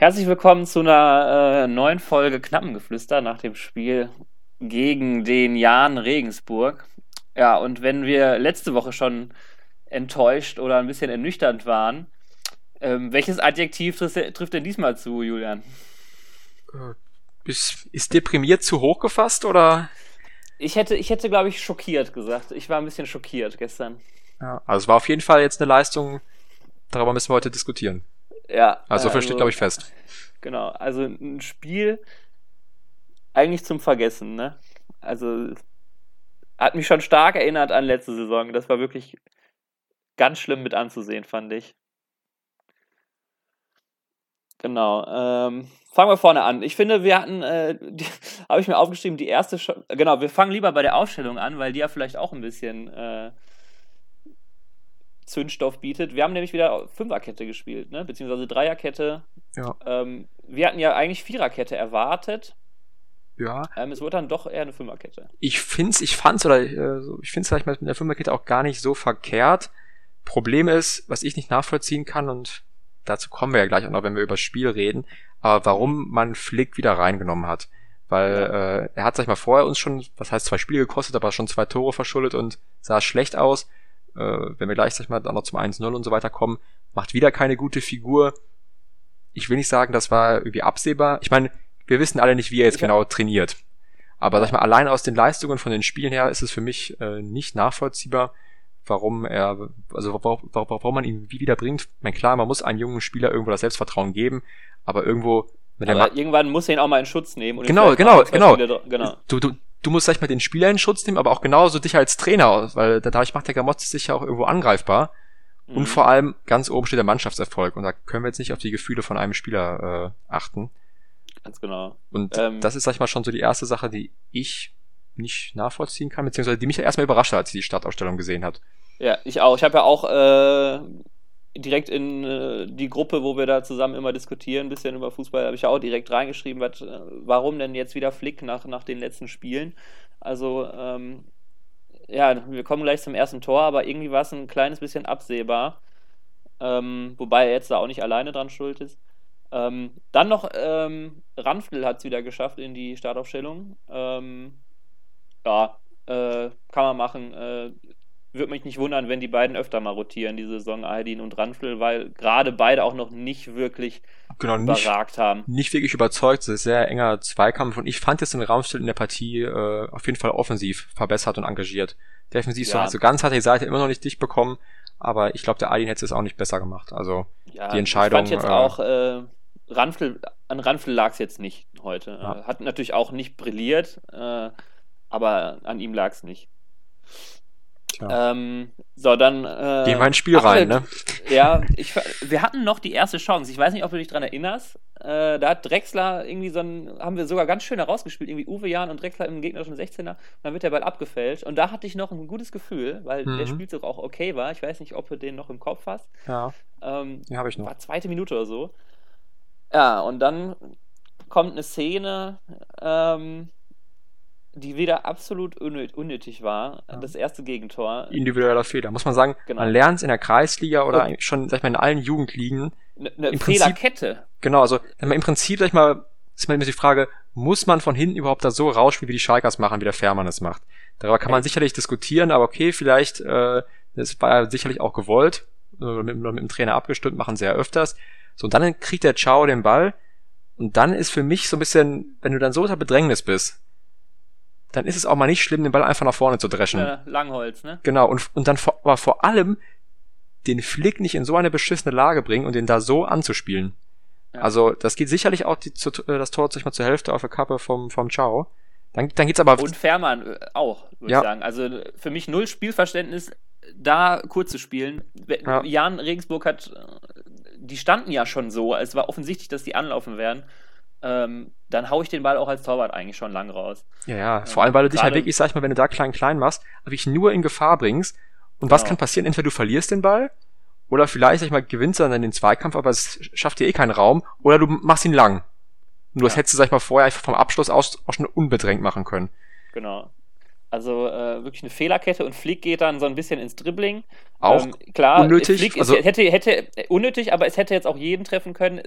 Herzlich willkommen zu einer äh, neuen Folge Knappengeflüster nach dem Spiel gegen den Jan Regensburg. Ja, und wenn wir letzte Woche schon enttäuscht oder ein bisschen ernüchternd waren, ähm, welches Adjektiv trifft, trifft denn diesmal zu, Julian? Äh, ist, ist deprimiert zu hoch gefasst oder? Ich hätte, ich hätte, glaube ich, schockiert gesagt. Ich war ein bisschen schockiert gestern. Ja, also es war auf jeden Fall jetzt eine Leistung, darüber müssen wir heute diskutieren. Ja. Also, also versteht, glaube ich, fest. Genau, also ein Spiel eigentlich zum Vergessen, ne? Also hat mich schon stark erinnert an letzte Saison. Das war wirklich ganz schlimm mit anzusehen, fand ich. Genau. Ähm, fangen wir vorne an. Ich finde, wir hatten, äh, habe ich mir aufgeschrieben, die erste, Sch genau, wir fangen lieber bei der Aufstellung an, weil die ja vielleicht auch ein bisschen äh, Zündstoff bietet. Wir haben nämlich wieder Fünferkette gespielt, ne? beziehungsweise Dreierkette. Ja. Ähm, wir hatten ja eigentlich Viererkette erwartet. Ja. Ähm, es wurde dann doch eher eine Fünferkette. Ich find's, ich fand's oder äh, ich finde es vielleicht mit der Fünferkette auch gar nicht so verkehrt. Problem ist, was ich nicht nachvollziehen kann und dazu kommen wir ja gleich auch noch, wenn wir über das Spiel reden, aber warum man Flick wieder reingenommen hat. Weil ja. äh, er hat, sag ich mal, vorher uns schon, was heißt zwei Spiele gekostet, aber schon zwei Tore verschuldet und sah schlecht aus äh, wenn wir gleich, sag ich mal, dann noch zum 1-0 und so weiter kommen, macht wieder keine gute Figur. Ich will nicht sagen, das war irgendwie absehbar. Ich meine, wir wissen alle nicht, wie er jetzt ja. genau trainiert. Aber sag ich mal, allein aus den Leistungen von den Spielen her ist es für mich äh, nicht nachvollziehbar, warum er, also warum, warum man ihn wie wieder bringt. Ich meine, klar, man muss einem jungen Spieler irgendwo das Selbstvertrauen geben, aber irgendwo aber irgendwann muss er ihn auch mal in Schutz nehmen. Und genau, genau, genau. genau. Du, du, du musst, sag ich mal, den Spieler in Schutz nehmen, aber auch genauso dich als Trainer, weil dadurch macht der Gamotz sich ja auch irgendwo angreifbar. Mhm. Und vor allem ganz oben steht der Mannschaftserfolg. Und da können wir jetzt nicht auf die Gefühle von einem Spieler äh, achten. Ganz genau. Und ähm, das ist, sag ich mal, schon so die erste Sache, die ich nicht nachvollziehen kann, beziehungsweise die mich ja erstmal überrascht hat, als ich die Startausstellung gesehen hat. Ja, ich auch. Ich habe ja auch äh, direkt in äh, die Gruppe, wo wir da zusammen immer diskutieren, ein bisschen über Fußball, habe ich auch direkt reingeschrieben, wat, äh, warum denn jetzt wieder Flick nach, nach den letzten Spielen. Also, ähm, ja, wir kommen gleich zum ersten Tor, aber irgendwie war es ein kleines bisschen absehbar. Ähm, wobei er jetzt da auch nicht alleine dran schuld ist. Ähm, dann noch ähm, Ranfl hat es wieder geschafft in die Startaufstellung. Ähm, ja, äh, kann man machen. Äh, würde mich nicht wundern, wenn die beiden öfter mal rotieren, diese Saison Aydin und Ranfl, weil gerade beide auch noch nicht wirklich genau, überragt nicht, haben. Nicht wirklich überzeugt, es ist ein sehr enger Zweikampf und ich fand jetzt den Ramstil in der Partie äh, auf jeden Fall offensiv verbessert und engagiert. Defensiv ja. so, also ganz hat die Seite immer noch nicht dicht bekommen, aber ich glaube, der Aydin hätte es auch nicht besser gemacht. Also ja, die Entscheidung. Ich fand jetzt äh, auch, äh, Ranfl, an Ranfl lag es jetzt nicht heute. Ja. Hat natürlich auch nicht brilliert, äh, aber an ihm lag es nicht. Ähm, so, dann. Äh, Gehen wir ins Spiel rein, ne? Ja, ich, wir hatten noch die erste Chance. Ich weiß nicht, ob du dich daran erinnerst. Äh, da hat Drexler irgendwie so ein, haben wir sogar ganz schön herausgespielt, irgendwie Uwe Jahn und Drexler im gegnerischen 16er. Und dann wird der Ball abgefälscht. Und da hatte ich noch ein gutes Gefühl, weil mhm. der Spielzug auch okay war. Ich weiß nicht, ob du den noch im Kopf hast. Ja. Ähm, ja, habe ich noch. War zweite Minute oder so. Ja, und dann kommt eine Szene, ähm, die wieder absolut unnötig war. Ja. Das erste Gegentor. Individueller Fehler. Muss man sagen, genau. man lernt es in der Kreisliga oder Und schon, sag ich mal, in allen Jugendligen. Eine ne Fehlerkette. Genau, also im Prinzip, sag ich mal, ist mal immer die Frage, muss man von hinten überhaupt da so rausspielen, wie die Schalkers machen, wie der Fährmann es macht? Darüber kann man sicherlich diskutieren, aber okay, vielleicht, äh, das war ja sicherlich auch gewollt, äh, mit, mit dem Trainer abgestimmt, machen sie ja öfters. So, und dann kriegt der Ciao den Ball und dann ist für mich so ein bisschen, wenn du dann so unter Bedrängnis bist, dann ist es auch mal nicht schlimm, den Ball einfach nach vorne zu dreschen. Äh, Langholz, ne? Genau, und, und dann vor, aber vor allem den Flick nicht in so eine beschissene Lage bringen und den da so anzuspielen. Ja. Also, das geht sicherlich auch die, zu, äh, das Tor sich mal zur Hälfte auf der Kappe vom, vom Ciao. Dann, dann geht's aber. Und Fährmann äh, auch, würde ja. ich sagen. Also für mich null Spielverständnis, da kurz zu spielen. Ja. Jan Regensburg hat, äh, die standen ja schon so, es war offensichtlich, dass die anlaufen werden ähm, dann haue ich den Ball auch als Torwart eigentlich schon lang raus. Ja, ja, vor allem, weil du dich halt wirklich, sag ich mal, wenn du da klein klein machst, wirklich nur in Gefahr bringst. Und genau. was kann passieren? Entweder du verlierst den Ball, oder vielleicht, sag ich mal, gewinnst du dann den Zweikampf, aber es schafft dir eh keinen Raum, oder du machst ihn lang. Nur das hättest du, sag ich mal, vorher einfach vom Abschluss aus auch schon unbedrängt machen können. Genau. Also äh, wirklich eine Fehlerkette und Flick geht dann so ein bisschen ins Dribbling. Auch ähm, klar, unnötig. Flick ist, also, hätte, hätte unnötig, aber es hätte jetzt auch jeden treffen können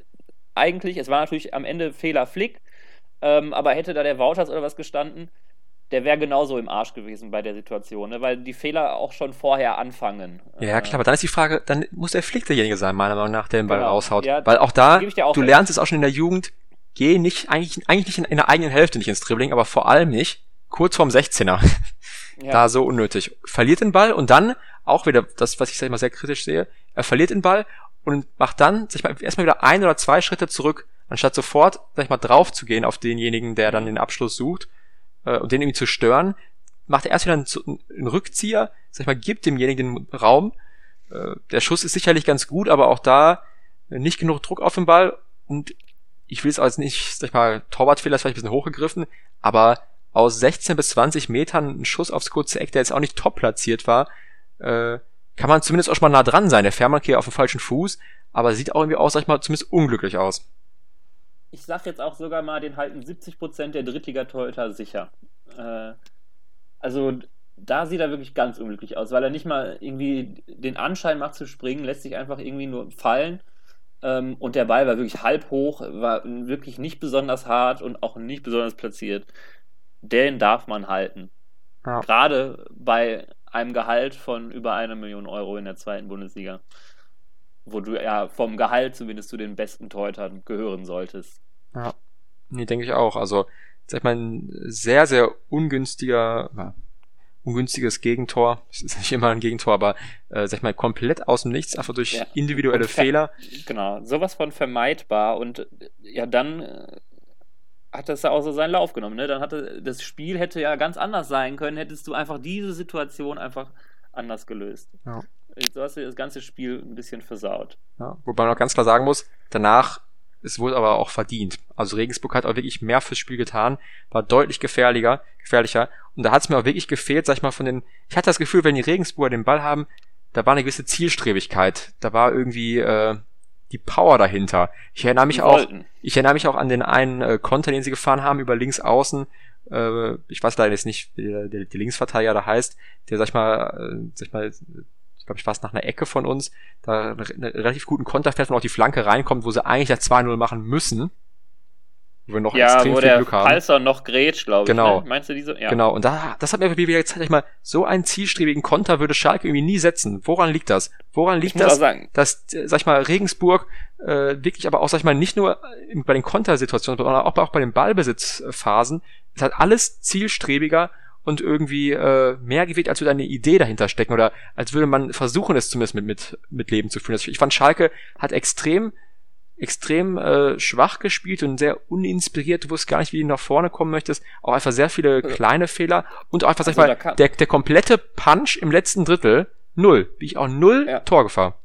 eigentlich, es war natürlich am Ende Fehler Flick, ähm, aber hätte da der Wouters oder was gestanden, der wäre genauso im Arsch gewesen bei der Situation, ne? weil die Fehler auch schon vorher anfangen. Ja, klar, aber dann ist die Frage, dann muss der Flick derjenige sein, meiner Meinung nach, der den Ball Genau. raushaut. Ja, weil auch da, auch du recht. lernst es auch schon in der Jugend, geh nicht, eigentlich, eigentlich nicht in, in der eigenen Hälfte nicht ins Dribbling, aber vor allem nicht kurz vorm 16er. Ja. Da so unnötig. Verliert den Ball und dann auch wieder das, was ich sag ich mal sehr kritisch sehe, er verliert den Ball und macht dann, sag ich mal, erstmal wieder ein oder zwei Schritte zurück, anstatt sofort, sag ich mal, drauf zu gehen auf denjenigen, der dann den Abschluss sucht äh, und den irgendwie zu stören, macht er erst wieder einen, einen Rückzieher, sag ich mal, gibt demjenigen den Raum. Äh, der Schuss ist sicherlich ganz gut, aber auch da nicht genug Druck auf den Ball und ich will es als nicht, sag ich mal, Torwartfehler ist vielleicht ein bisschen hochgegriffen, aber aus 16 bis 20 Metern ein Schuss aufs kurze Eck, der jetzt auch nicht top platziert war, äh, kann man zumindest auch schon mal nah dran sein. Der Fährmann auf dem falschen Fuß, aber sieht auch irgendwie aus, sag ich mal, zumindest unglücklich aus. Ich sag jetzt auch sogar mal, den halten 70% der Drittliga-Torhüter sicher. Äh, also da sieht er wirklich ganz unglücklich aus, weil er nicht mal irgendwie den Anschein macht zu springen, lässt sich einfach irgendwie nur fallen. Ähm, und der Ball war wirklich halb hoch, war wirklich nicht besonders hart und auch nicht besonders platziert. Den darf man halten. Ja. Gerade bei einem Gehalt von über einer Million Euro in der zweiten Bundesliga. Wo du ja vom Gehalt zumindest zu den besten Torhütern gehören solltest. Ja, nee, denke ich auch. Also, sag ich mal, ein sehr, sehr ungünstiger, ja, ungünstiges Gegentor. Es ist nicht immer ein Gegentor, aber, äh, sag ich mal, komplett aus dem Nichts, einfach durch Ja. individuelle Fehler. Genau, sowas von vermeidbar und ja, dann äh, hat das ja auch so seinen Lauf genommen. Ne? Dann hatte das Spiel hätte ja ganz anders sein können, hättest du einfach diese Situation einfach anders gelöst. Ja. So hast du das ganze Spiel ein bisschen versaut. Ja, wobei man auch ganz klar sagen muss, danach, es wurde aber auch verdient. Also Regensburg hat auch wirklich mehr fürs Spiel getan, war deutlich gefährlicher, gefährlicher. Und da hat es mir auch wirklich gefehlt, sag ich mal, von den, ich hatte das Gefühl, wenn die Regensburger den Ball haben, da war eine gewisse Zielstrebigkeit. Da war irgendwie äh, die Power dahinter. Ich erinnere mich Die auch, wollten. ich erinnere mich auch an den einen äh, Konter, den sie gefahren haben über links außen. Äh, ich weiß leider jetzt nicht, wie der, der, der Linksverteidiger da heißt, der, sag ich mal, äh, sag ich mal, ich glaube, ich war es nach einer Ecke von uns, da einen relativ guten Konter fährt und auch die Flanke reinkommt, wo sie eigentlich das 2-0 machen müssen. Wo wir noch Ja, extrem wo viel der Glück haben. Palser noch grätscht, glaube ich. Genau. Ne? Meinst du diese? Ja. Genau, und da, das hat mir wieder gezeigt, ich mal, so einen zielstrebigen Konter würde Schalke irgendwie nie setzen. Woran liegt das? Woran Ich liegt muss auch das, sagen, dass, sag ich mal, Regensburg äh, wirklich aber auch, sag ich mal, nicht nur äh, bei den Kontersituationen, sondern auch, auch bei den Ballbesitzphasen, ist halt alles zielstrebiger und irgendwie äh, mehr gewählt, als würde eine Idee dahinter stecken oder als würde man versuchen, es zumindest mit, mit, mit Leben zu führen. Also ich fand, Schalke hat extrem extrem äh, schwach gespielt und sehr uninspiriert. Du wusstest gar nicht, wie du nach vorne kommen möchtest. Auch einfach sehr viele kleine Fehler und auch einfach, sag ich Also mal, der, der komplette Punch im letzten Drittel, null. Wie ich auch null Ja. Torgefahr.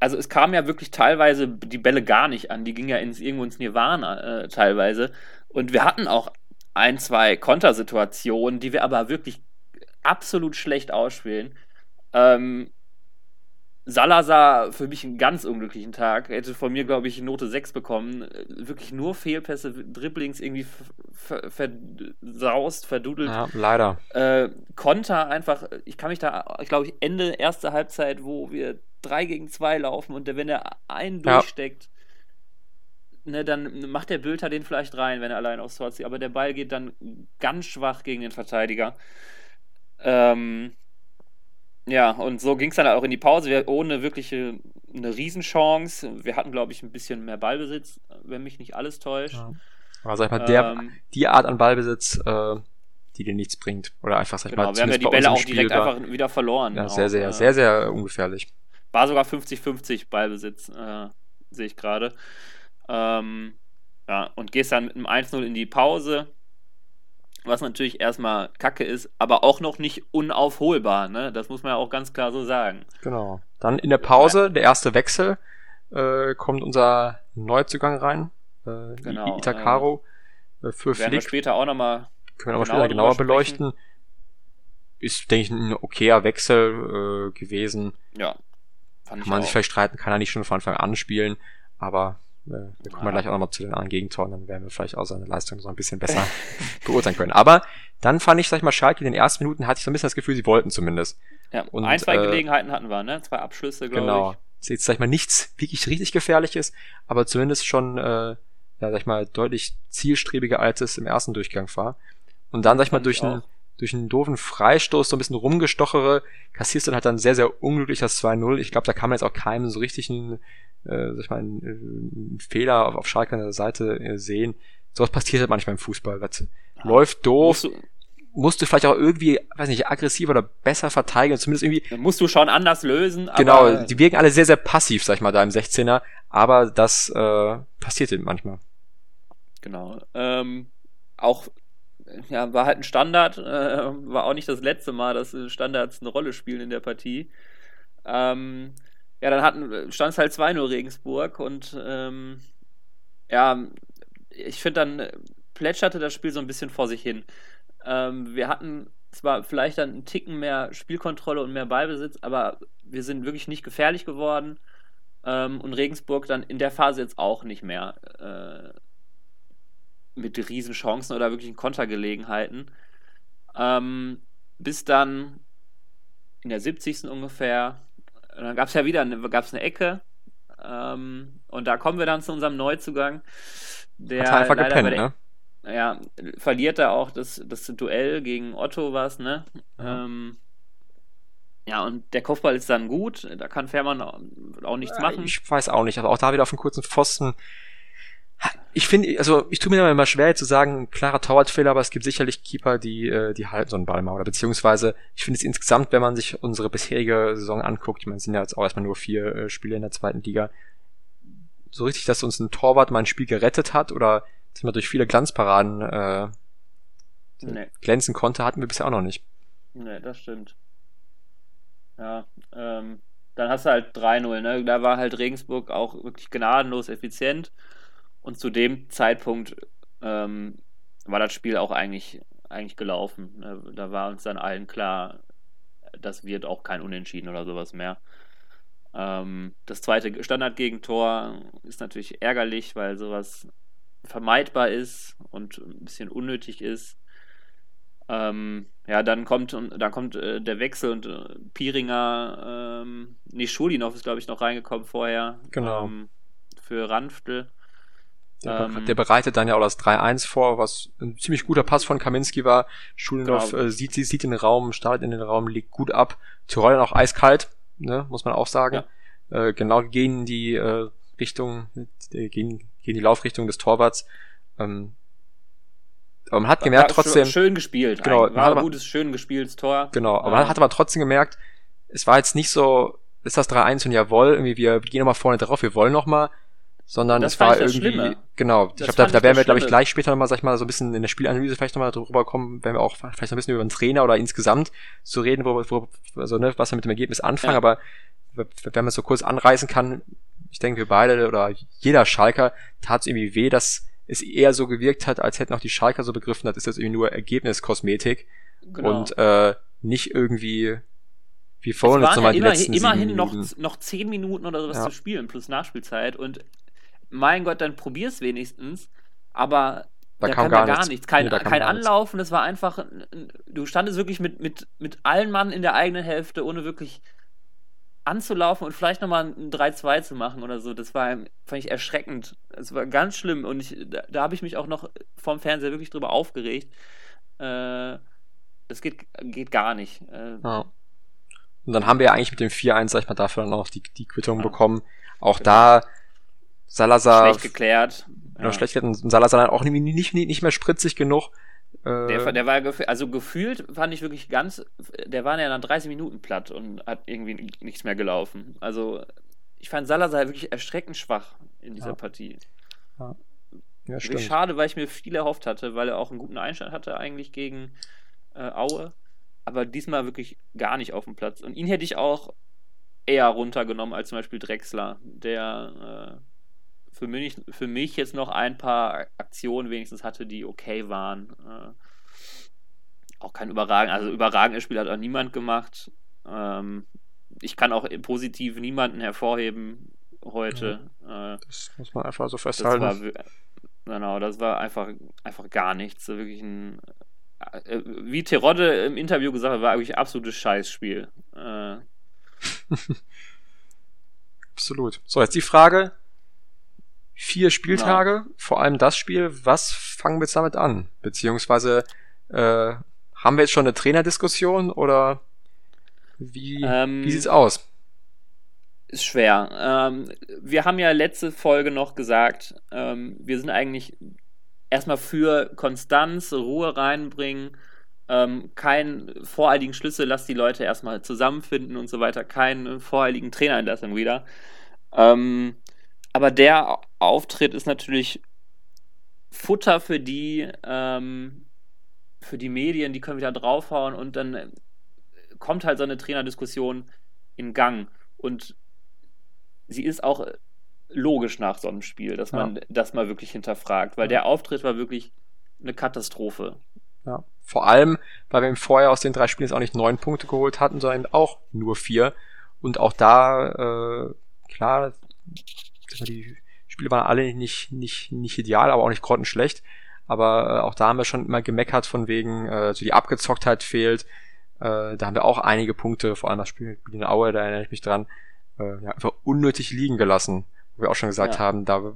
also es kam ja wirklich teilweise die Bälle gar nicht an, die gingen ja ins, irgendwo ins Nirvana äh, teilweise. Und wir hatten auch ein, zwei Kontersituationen, die wir aber wirklich absolut schlecht ausspielen. Ähm, Salazar für mich einen ganz unglücklichen Tag. Hätte von mir, glaube ich, Note 6 bekommen. Äh, Wirklich nur Fehlpässe, Dribblings irgendwie ver- ver- versaust, verdudelt. Ja, leider. Äh, Konter einfach, ich kann mich da, ich glaube, Ende erste Halbzeit, wo wir 3 gegen 2 laufen und wenn er einen Ja. durchsteckt, ne, dann macht der Bülter den vielleicht rein, wenn er allein aufs Tor zieht, aber der Ball geht dann ganz schwach gegen den Verteidiger. Ähm, ja, und so ging es dann auch in die Pause, wir ohne wirkliche eine Riesenchance. Wir hatten, glaube ich, ein bisschen mehr Ballbesitz, wenn mich nicht alles täuscht. Ja. Aber sag ich mal, der, Ähm, die Art an Ballbesitz, äh, die dir nichts bringt. Oder einfach, sag ich genau, mal, wir haben ja die Bälle auch Spiel direkt war, einfach wieder verloren. ja, auch, sehr, sehr, äh, sehr, sehr ungefährlich. War sogar 50-50 Ballbesitz, äh, sehe ich gerade. Ähm, ja, und gehst dann mit einem 1-0 in die Pause, was natürlich erstmal kacke ist, aber auch noch nicht unaufholbar, ne? Das muss man ja auch ganz klar so sagen. Genau. Dann in der Pause, der erste Wechsel, äh, kommt unser Neuzugang rein. Äh, Genau, Itakaro äh, für Werden wir Flick. später auch nochmal. Können wir aber genauer später genauer sprechen. beleuchten. Ist, denke ich, ein okayer Wechsel äh, gewesen. Ja, Kann man auch. sich vielleicht streiten, kann er nicht schon von Anfang an spielen, aber wir kommen Ja. gleich auch nochmal zu den anderen Gegentoren, dann werden wir vielleicht auch seine Leistung so ein bisschen besser beurteilen können. Aber dann fand ich, sag ich mal, Schalke in den ersten Minuten hatte ich so ein bisschen das Gefühl, sie wollten zumindest. ja, und, ein, zwei äh, Gelegenheiten hatten wir, ne? Zwei Abschlüsse, glaube Genau. ich. ist jetzt, sag ich mal, nichts wirklich richtig gefährliches, aber zumindest schon, äh, ja, sag ich mal, deutlich zielstrebiger, als es im ersten Durchgang war. Und dann, sag ich mal, durch einen, durch einen doofen Freistoß so ein bisschen rumgestochere, kassierst du dann halt dann sehr, sehr unglücklich das 2-0. Ich glaube, da kann man jetzt auch keinen so richtigen, äh, sag ich mal, einen, einen Fehler auf, auf Schalke Seite äh, sehen. Sowas passiert halt manchmal im Fußball. Das ja. läuft doof. Musst du, musst du vielleicht auch irgendwie, weiß nicht, aggressiver oder besser verteidigen, zumindest irgendwie. Dann musst du schon anders lösen. Genau, die wirken alle sehr, sehr passiv, sag ich mal, da im 16er, aber das äh, passiert eben manchmal. Genau. Ähm, auch ja, war halt ein Standard, äh, war auch nicht das letzte Mal, dass Standards eine Rolle spielen in der Partie. Ähm, ja, dann stand es halt 2-0 Regensburg und ähm, ja, ich finde dann plätscherte das Spiel so ein bisschen vor sich hin. Ähm, wir hatten zwar vielleicht dann einen Ticken mehr Spielkontrolle und mehr Ballbesitz, aber wir sind wirklich nicht gefährlich geworden. Ähm, und Regensburg dann in der Phase jetzt auch nicht mehr äh, mit Riesenchancen oder wirklichen Kontergelegenheiten. Ähm, bis dann in der 70. ungefähr, dann gab es ja wieder eine, gab's eine Ecke. Ähm, und da kommen wir dann zu unserem Neuzugang. Der Hat einfach gepennt, ne? ja, verliert er auch das, das Duell gegen Otto was, ne? Ja. Ähm, ja, und der Kopfball ist dann gut, da kann Fährmann auch, nichts ja, machen. Ich weiß auch nicht, also auch da wieder auf einen kurzen Pfosten. Ich finde, also ich tue mir immer schwer zu sagen, klarer Torwartfehler, aber es gibt sicherlich Keeper, die, äh, die halten so einen Ball mal. Oder beziehungsweise, ich finde es insgesamt, wenn man sich unsere bisherige Saison anguckt, ich meine, es sind ja jetzt auch erstmal nur vier äh, Spiele in der zweiten Liga, so richtig, dass uns ein Torwart mal ein Spiel gerettet hat oder dass man durch viele Glanzparaden äh, nee. glänzen konnte, hatten wir bisher auch noch nicht. Nee, das stimmt. Ja, ähm, dann hast du halt 3-0, ne? Da war halt Regensburg auch wirklich gnadenlos effizient. Und zu dem Zeitpunkt ähm, war das Spiel auch eigentlich, eigentlich gelaufen. Ne? Da war uns dann allen klar, das wird auch kein Unentschieden oder sowas mehr. Ähm, das zweite Standardgegentor ist natürlich ärgerlich, weil sowas vermeidbar ist und ein bisschen unnötig ist. Ähm, ja, dann kommt dann kommt äh, der Wechsel und äh, Piringer, ähm, nee, Schulinov ist glaube ich noch reingekommen vorher. Genau. Ähm, für Ranftl. Der, ähm, der, bereitet dann ja auch das 3-1 vor, was ein ziemlich guter Pass von Kaminski war. Schulinov genau. äh, sieht, sieht den Raum, startet in den Raum, liegt gut ab. Tirol dann auch eiskalt, ne, muss man auch sagen. Ja. Äh, genau gegen die äh, Richtung, äh, gegen gegen die Laufrichtung des Torwarts. Ähm, aber man hat gemerkt trotzdem. Schön gespielt. Genau. War ein gutes, schön gespieltes Tor. Genau. Aber man hat aber trotzdem gemerkt, es war jetzt nicht so, ist das 3-1 und jawohl, irgendwie wir gehen nochmal vorne drauf, wir wollen nochmal, sondern es war irgendwie, genau. Das ich glaube, da, da werden wir, glaube ich, gleich später nochmal, sag ich mal, so ein bisschen in der Spielanalyse vielleicht nochmal drüber kommen, wenn wir auch vielleicht noch ein bisschen über den Trainer oder insgesamt zu reden, wo, wo also, ne, was wir mit dem Ergebnis anfangen, ja. aber wenn man so kurz anreißen kann, ich denke, wir beide oder jeder Schalker tat es irgendwie weh, dass es eher so gewirkt hat, als hätten auch die Schalker so begriffen, das ist jetzt irgendwie nur Ergebniskosmetik genau. und äh, nicht irgendwie wie vorhin jetzt nochmal ja die letzten immerhin noch, noch zehn Minuten oder sowas ja. zu spielen plus Nachspielzeit und mein Gott, dann probier's wenigstens, aber da, da kam gar, gar nichts. Kein, nee, kein Anlaufen, es war einfach, du standest wirklich mit, mit, mit allen Mann in der eigenen Hälfte, ohne wirklich anzulaufen und vielleicht nochmal ein 3-2 zu machen oder so, das war, fand ich erschreckend. Es war ganz schlimm und ich, da, da habe ich mich auch noch vom Fernseher wirklich drüber aufgeregt. Äh, das geht, geht gar nicht. Äh, ja. Und dann haben wir ja eigentlich mit dem 4-1, sag ich mal, dafür dann auch die, die Quittung ja. bekommen. Auch genau. da Salazar. Schlecht geklärt. Ja. schlecht geklärt. Und Salazar dann auch nicht, nicht, nicht mehr spritzig genug. Der, äh, der war also gefühlt fand ich wirklich ganz, der war ja dann 30 Minuten platt und hat irgendwie nichts mehr gelaufen. Also ich fand Salazar wirklich erschreckend schwach in dieser ja. Partie. Ja. Ja. Schade, weil ich mir viel erhofft hatte, weil er auch einen guten Einstand hatte eigentlich gegen äh, Aue. Aber diesmal wirklich gar nicht auf dem Platz. Und ihn hätte ich auch eher runtergenommen als zum Beispiel Drexler, der äh, für mich, für mich jetzt noch ein paar Aktionen wenigstens hatte, die okay waren. Äh, auch kein überragend, also überragendes Spiel hat auch niemand gemacht. Ähm, ich kann auch positiv niemanden hervorheben heute. Ja, äh, das muss man einfach so festhalten. Das war, genau, das war einfach, einfach gar nichts. Wirklich ein, äh, wie Terodde im Interview gesagt hat, war eigentlich ein absolutes Scheißspiel. Absolut. So, jetzt die Frage. Vier Spieltage, ja. vor allem das Spiel, was fangen wir jetzt damit an? Beziehungsweise äh, haben wir jetzt schon eine Trainerdiskussion oder wie, ähm, wie sieht's aus? Ist schwer. Ähm, wir haben ja letzte Folge noch gesagt, ähm, wir sind eigentlich erstmal für Konstanz, Ruhe reinbringen, ähm, keinen voreiligen Schlüssel, lass die Leute erstmal zusammenfinden und so weiter, keinen voreiligen Trainerentlassung wieder. Ähm, aber der Auftritt ist natürlich Futter für die, ähm, für die Medien, die können wieder draufhauen und dann kommt halt so eine Trainerdiskussion in Gang. Und sie ist auch logisch nach so einem Spiel, dass man ja. das mal wirklich hinterfragt, weil der Auftritt war wirklich eine Katastrophe. Ja. Vor allem, weil wir vorher aus den drei Spielen jetzt auch nicht neun Punkte geholt hatten, sondern auch nur vier. Und auch da, äh, klar, die Spiele waren alle nicht, nicht, nicht ideal, aber auch nicht grottenschlecht. Aber äh, auch da haben wir schon immer gemeckert von wegen, äh, so die Abgezocktheit fehlt. Äh, da haben wir auch einige Punkte, vor allem das Spiel in Aue, da erinnere ich mich dran, äh, ja, einfach unnötig liegen gelassen. Wo wir auch schon gesagt ja. haben, da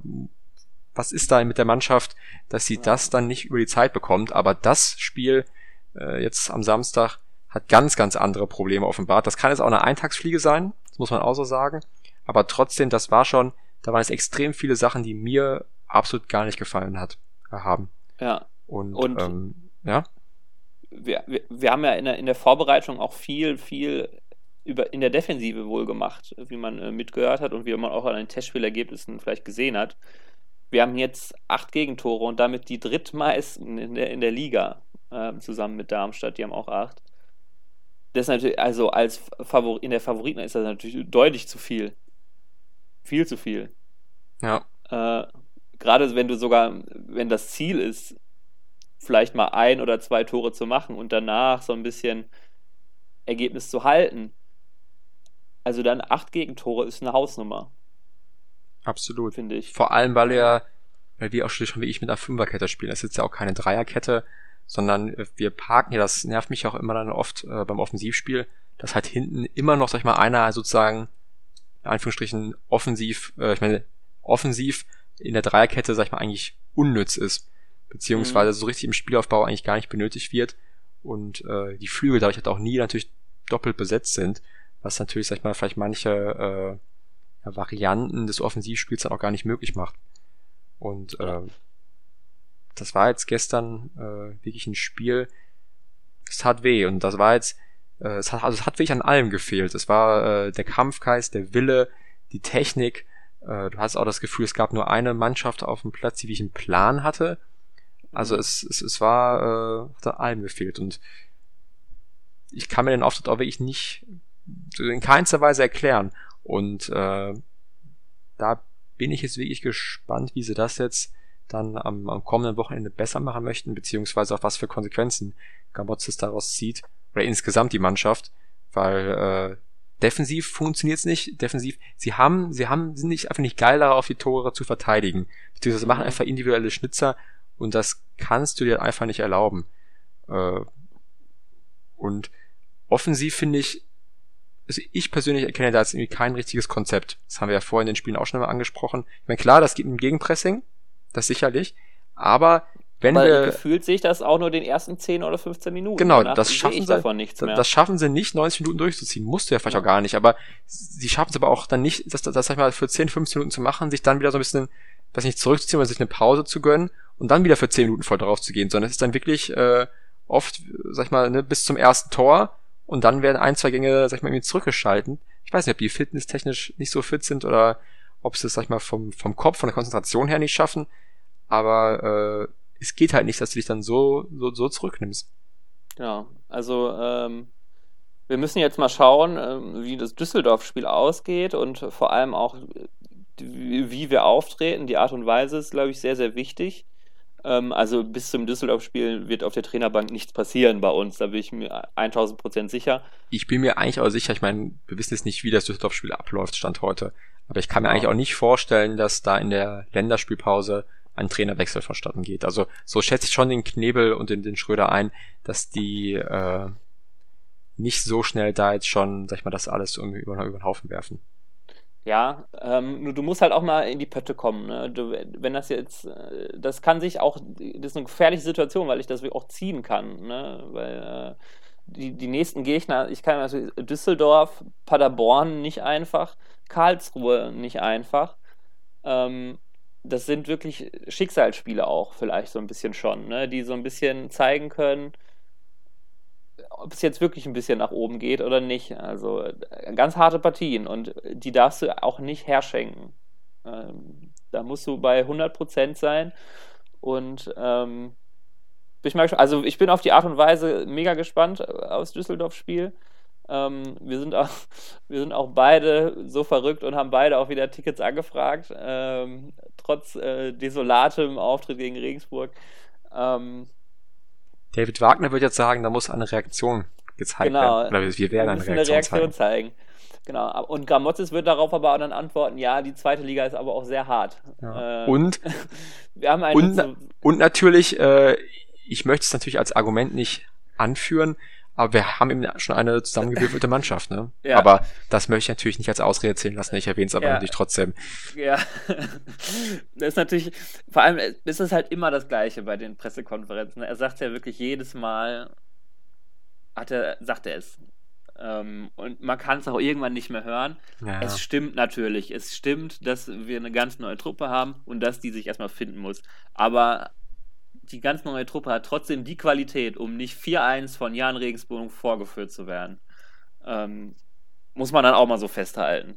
was ist da mit der Mannschaft, dass sie ja. das dann nicht über die Zeit bekommt. Aber das Spiel äh, jetzt am Samstag hat ganz, ganz andere Probleme offenbart. Das kann jetzt auch eine Eintagsfliege sein, das muss man auch so sagen. Aber trotzdem, das war schon, da waren es extrem viele Sachen, die mir absolut gar nicht gefallen hat, äh, haben. Ja. Und, Und ähm, ja. Wir, wir, wir haben ja in der, in der Vorbereitung auch viel, viel über, in der Defensive wohl gemacht, wie man äh, mitgehört hat und wie man auch an den Testspielergebnissen vielleicht gesehen hat. Wir haben jetzt acht Gegentore und damit die drittmeisten in der, in der Liga äh, zusammen mit Darmstadt, die haben auch acht. Das ist natürlich, also als Favor in der Favoriten ist das natürlich deutlich zu viel. Viel zu viel. Ja. Äh, Gerade wenn du sogar, wenn das Ziel ist, vielleicht mal ein oder zwei Tore zu machen und danach so ein bisschen Ergebnis zu halten. Also dann acht Gegentore ist eine Hausnummer. Absolut. Finde ich. Vor allem, weil er, weil wir auch schon wie ich mit einer Fünferkette spielen. Das ist jetzt ja auch keine Dreierkette, sondern wir parken ja, das nervt mich auch immer dann oft äh, beim Offensivspiel, dass halt hinten immer noch, sag ich mal, einer sozusagen, in Anführungsstrichen, offensiv, äh, ich meine, offensiv in der Dreierkette, sag ich mal, eigentlich unnütz ist. Beziehungsweise mhm. so richtig im Spielaufbau eigentlich gar nicht benötigt wird. Und äh, die Flügel dadurch halt auch nie natürlich doppelt besetzt sind, was natürlich, sag ich mal, vielleicht manche äh, Varianten des Offensivspiels dann auch gar nicht möglich macht. Und äh, das war jetzt gestern äh, wirklich ein Spiel, es tat weh und das war jetzt, äh, es hat, also es hat wirklich an allem gefehlt. Es war äh, der Kampfgeist, der Wille, die Technik. Äh, du hast auch das Gefühl, es gab nur eine Mannschaft auf dem Platz, die wie ich einen Plan hatte. Also es, es, es war, äh, hat an allem gefehlt und ich kann mir den Auftritt auch wirklich nicht in keinster Weise erklären. Und äh, da bin ich jetzt wirklich gespannt, wie sie das jetzt dann am, am kommenden Wochenende besser machen möchten, beziehungsweise auf was für Konsequenzen Gamotzes daraus zieht. Oder insgesamt die Mannschaft, weil äh, defensiv funktioniert es nicht. Defensiv, sie haben, sie haben, sind nicht einfach nicht geil darauf, die Tore zu verteidigen. Beziehungsweise machen einfach individuelle Schnitzer und das kannst du dir einfach nicht erlauben. Äh, und offensiv finde ich, also ich persönlich erkenne da jetzt irgendwie kein richtiges Konzept. Das haben wir ja vorhin in den Spielen auch schon mal angesprochen. Ich meine, klar, das gibt ein Gegenpressing, das sicherlich, aber wenn Weil wir gefühlt sich das auch nur den ersten 10 oder 15 Minuten. Genau, das schaffen sie. Das schaffen sie nicht 90 Minuten durchzuziehen. Musst du ja vielleicht ja. auch gar nicht, aber sie schaffen es aber auch dann nicht, das, das, das sag ich mal für 10, 15 Minuten zu machen, sich dann wieder so ein bisschen, was nicht zurückzuziehen, oder sich eine Pause zu gönnen und dann wieder für 10 Minuten voll drauf zu gehen, sondern es ist dann wirklich äh, oft, sag ich mal, ne, bis zum ersten Tor und dann werden ein, zwei Gänge, sag ich mal, irgendwie zurückgeschalten. Ich weiß nicht, ob die fitnesstechnisch nicht so fit sind oder ob sie es, sag ich mal, vom, vom Kopf, von der Konzentration her nicht schaffen. Aber äh, es geht halt nicht, dass du dich dann so, so, so zurücknimmst. Ja, also ähm, wir müssen jetzt mal schauen, ähm, wie das Düsseldorf-Spiel ausgeht und vor allem auch, wie, wie wir auftreten. Die Art und Weise ist, glaube ich, sehr, sehr wichtig. Ähm, also bis zum Düsseldorf-Spiel wird auf der Trainerbank nichts passieren bei uns. Da bin ich mir 1000 Prozent sicher. Ich bin mir eigentlich auch sicher, ich meine, wir wissen jetzt nicht, wie das Düsseldorf-Spiel abläuft, Stand heute. Aber ich kann mir ja. eigentlich auch nicht vorstellen, dass da in der Länderspielpause ein Trainerwechsel vonstatten geht. Also so schätze ich schon den Knebel und den, den Schröder ein, dass die äh, nicht so schnell da jetzt schon, sag ich mal, das alles irgendwie über, über den Haufen werfen. Ja, ähm, nur du musst halt auch mal in die Pötte kommen. Ne? Du, wenn das jetzt, äh, das kann sich auch, das ist eine gefährliche Situation, weil ich das auch ziehen kann. Ne? Weil äh, die, die nächsten Gegner, ich kann also Düsseldorf, Paderborn nicht einfach, Karlsruhe nicht einfach. Ähm, das sind wirklich Schicksalsspiele auch vielleicht so ein bisschen schon, ne? die so ein bisschen zeigen können, ob es jetzt wirklich ein bisschen nach oben geht oder nicht. Also äh, ganz harte Partien und die darfst du auch nicht herschenken. Ähm, da musst du bei 100% sein und ähm, ich also ich bin auf die Art und Weise mega gespannt äh, aufs Düsseldorf-Spiel. Ähm, wir, sind auch, wir sind auch beide so verrückt und haben beide auch wieder Tickets angefragt, ähm, trotz äh, desolatem Auftritt gegen Regensburg. Ähm, David Wagner würde jetzt sagen, da muss eine Reaktion gezeigt genau, werden. Oder wir werden eine Reaktion, eine Reaktion zeigen. zeigen. Genau. Und Gramozis wird darauf aber auch dann antworten, ja, die zweite Liga ist aber auch sehr hart. Ja. Äh, und wir haben einen und, und natürlich, äh, ich möchte es natürlich als Argument nicht anführen, aber wir haben eben schon eine zusammengewürfelte Mannschaft, ne? Ja. Aber das möchte ich natürlich nicht als Ausrede zählen lassen. Ich erwähne es aber ja. natürlich trotzdem. Ja. Das ist natürlich, vor allem ist es halt immer das Gleiche bei den Pressekonferenzen. Er sagt ja wirklich jedes Mal, hat er, sagt er es. Ähm, und man kann es auch irgendwann nicht mehr hören. Ja. Es stimmt natürlich. Es stimmt, dass wir eine ganz neue Truppe haben und dass die sich erstmal finden muss. Aber die ganz neue Truppe hat trotzdem die Qualität, um nicht 4-1 von Jan Regensburg vorgeführt zu werden. Ähm, muss man dann auch mal so festhalten.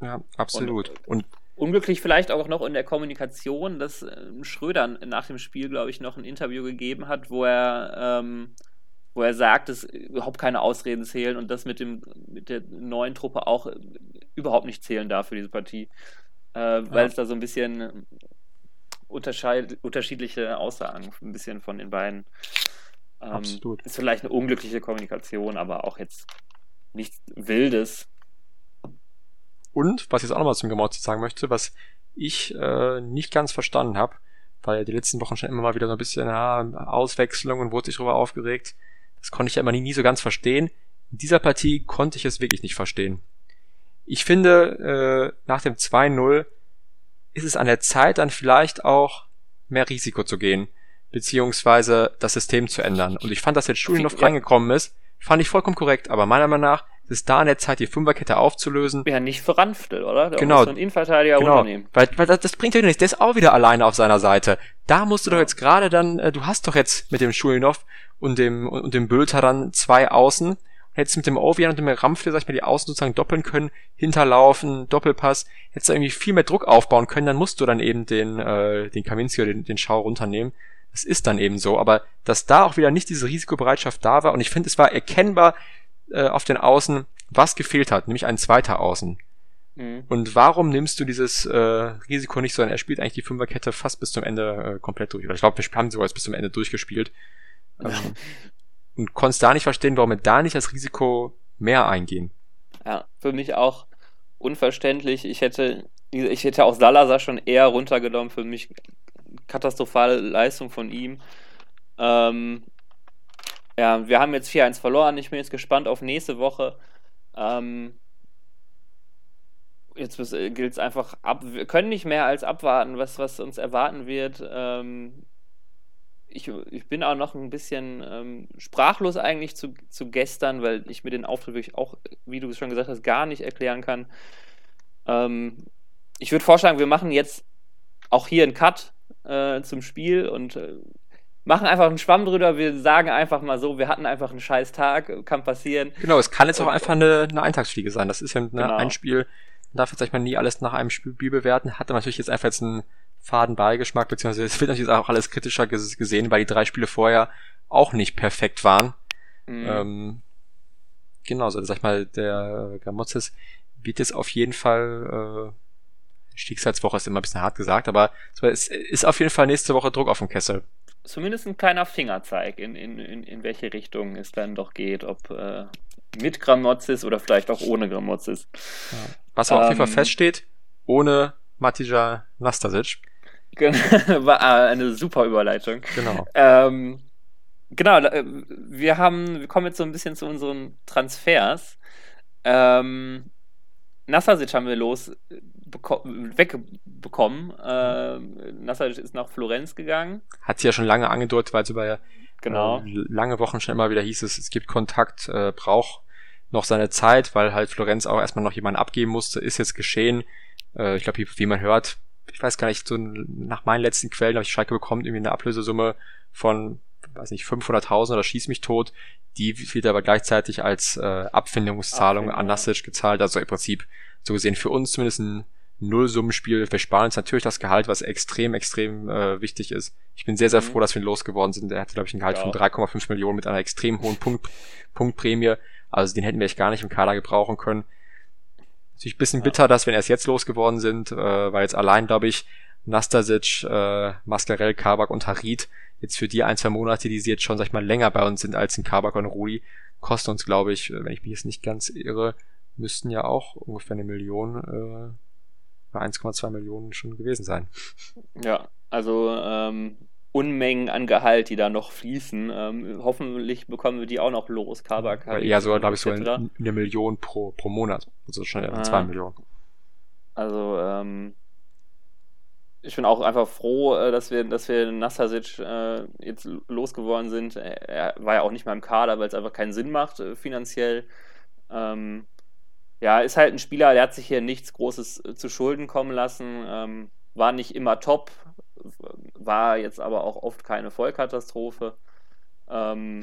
Ja, absolut. Und, und unglücklich vielleicht auch noch in der Kommunikation, dass äh, Schröder nach dem Spiel, glaube ich, noch ein Interview gegeben hat, wo er, ähm, wo er sagt, dass überhaupt keine Ausreden zählen und das mit, dem, mit der neuen Truppe auch überhaupt nicht zählen darf für diese Partie. Äh, weil ja. es da so ein bisschen unterschiedliche Aussagen ein bisschen von den beiden. Ähm, Absolut. Ist vielleicht eine unglückliche Kommunikation, aber auch jetzt nichts Wildes. Und, was ich jetzt auch nochmal zum Gemotz sagen möchte, was ich äh, nicht ganz verstanden habe, weil die letzten Wochen schon immer mal wieder so ein bisschen ja, Auswechslung und wurde sich darüber aufgeregt. Das konnte ich ja immer nie, nie so ganz verstehen. In dieser Partie konnte ich es wirklich nicht verstehen. Ich finde, äh, nach dem 2-0 ist es an der Zeit, dann vielleicht auch mehr Risiko zu gehen, beziehungsweise das System zu ändern. Und ich fand, dass jetzt Schulenhoff ja. reingekommen ist, fand ich vollkommen korrekt, aber meiner Meinung nach ist es da an der Zeit, die Fünferkette aufzulösen. Ja, nicht für Ranftel, oder? Da genau. Muss einen Innenverteidiger genau. runternehmen. Weil, weil das, das bringt ja nichts, der ist auch wieder alleine auf seiner Seite. Da musst du ja. doch jetzt gerade dann, äh, du hast doch jetzt mit dem Schulenhoff und dem, und dem Bülter dann zwei Außen hättest mit dem Ovian und dem Ramfle, sag ich mal, die Außen sozusagen doppeln können, hinterlaufen, Doppelpass, hättest du irgendwie viel mehr Druck aufbauen können, dann musst du dann eben den, äh, den Kaminski oder den, den Schau runternehmen. Das ist dann eben so, aber dass da auch wieder nicht diese Risikobereitschaft da war und ich finde, es war erkennbar äh, auf den Außen, was gefehlt hat, nämlich ein zweiter Außen. Mhm. Und warum nimmst du dieses äh, Risiko nicht so an? Er spielt eigentlich die Fünferkette fast bis zum Ende äh, komplett durch. Oder ich glaube, wir haben sogar bis zum Ende durchgespielt. Ähm, und konntest da nicht verstehen, warum wir da nicht das Risiko mehr eingehen. Ja, für mich auch unverständlich. Ich hätte, ich hätte auch Salazar schon eher runtergenommen. Für mich katastrophale Leistung von ihm. Ähm, ja, wir haben jetzt 4-1 verloren. Ich bin jetzt gespannt auf nächste Woche. Ähm, jetzt gilt es einfach ab. Wir können nicht mehr als abwarten, was, was uns erwarten wird. Ähm, ich, ich bin auch noch ein bisschen ähm, sprachlos eigentlich zu, zu gestern, weil ich mir den Auftritt wirklich auch, wie du es schon gesagt hast, gar nicht erklären kann. Ähm, ich würde vorschlagen, wir machen jetzt auch hier einen Cut äh, zum Spiel und äh, machen einfach einen Schwamm drüber. Wir sagen einfach mal so, wir hatten einfach einen scheiß Tag, kann passieren. Genau, es kann jetzt auch einfach eine, eine Eintagsfliege sein. Das ist ja ne, genau. ein Spiel, man darf jetzt sag ich mal nie alles nach einem Spiel bewerten. Hatte natürlich jetzt einfach jetzt ein faden Beigeschmack, beziehungsweise es wird natürlich auch alles kritischer gesehen, weil die drei Spiele vorher auch nicht perfekt waren. Mhm. Ähm, genau, also sag ich mal, der Gramozis wird jetzt auf jeden Fall, äh, Stiegshalswoche ist immer ein bisschen hart gesagt, aber es ist auf jeden Fall nächste Woche Druck auf dem Kessel. Zumindest ein kleiner Fingerzeig, in, in, in, in welche Richtung es dann doch geht, ob äh, mit Gramozis oder vielleicht auch ohne Gramozis. Ja. Was ähm, auf jeden Fall ähm, feststeht, ohne Matija Nastasic. War äh, eine super Überleitung. Genau. Ähm, genau, äh, wir haben, wir kommen jetzt so ein bisschen zu unseren Transfers. Ähm, Nassasic haben wir los wegbekommen. Äh, Nassasic ist nach Florenz gegangen. Hat sie ja schon lange angedeutet, weil es über genau. äh, lange Wochen schon immer wieder hieß, es, es gibt Kontakt, äh, braucht noch seine Zeit, weil halt Florenz auch erstmal noch jemanden abgeben musste. Ist jetzt geschehen. Äh, ich glaube, wie man hört, ich weiß gar nicht, so nach meinen letzten Quellen habe ich Schalke bekommt irgendwie eine Ablösesumme von, weiß nicht, 500.000 oder schieß mich tot. Die wird aber gleichzeitig als äh, Abfindungszahlung Abfindung, an Nasic gezahlt. Also im Prinzip so gesehen für uns zumindest ein Nullsummenspiel. Wir sparen uns natürlich das Gehalt, was extrem, extrem äh, wichtig ist. Ich bin sehr, sehr mhm. froh, dass wir ihn losgeworden sind. Er hatte, glaube ich, ein Gehalt ja. von 3,5 Millionen mit einer extrem hohen Punkt, Punktprämie. Also den hätten wir echt gar nicht im Kader gebrauchen können. Natürlich ein bisschen bitter, dass wir erst jetzt losgeworden sind, äh, weil jetzt allein, glaube ich, Nastasic, äh, Mascarell, Kabak und Harid jetzt für die ein, zwei Monate, die sie jetzt schon, sag ich mal, länger bei uns sind als in Kabak und Rudi, kosten uns, glaube ich, wenn ich mich jetzt nicht ganz irre, müssten ja auch ungefähr eine Million äh, 1,2 Millionen schon gewesen sein. Ja, also ähm, Unmengen an Gehalt, die da noch fließen. Ähm, hoffentlich bekommen wir die auch noch los, Kabak. Ja, sogar, glaube ich, so eine Million pro, pro Monat. Also schon ah. zwei Millionen. Also, ähm, ich bin auch einfach froh, äh, dass wir, dass wir Nastasic äh, jetzt losgeworden sind. Er war ja auch nicht mal im Kader, weil es einfach keinen Sinn macht, äh, finanziell. Ähm, ja, ist halt ein Spieler, der hat sich hier nichts Großes äh, zu Schulden kommen lassen. Ähm, war nicht immer top, war jetzt aber auch oft keine Vollkatastrophe. Ähm,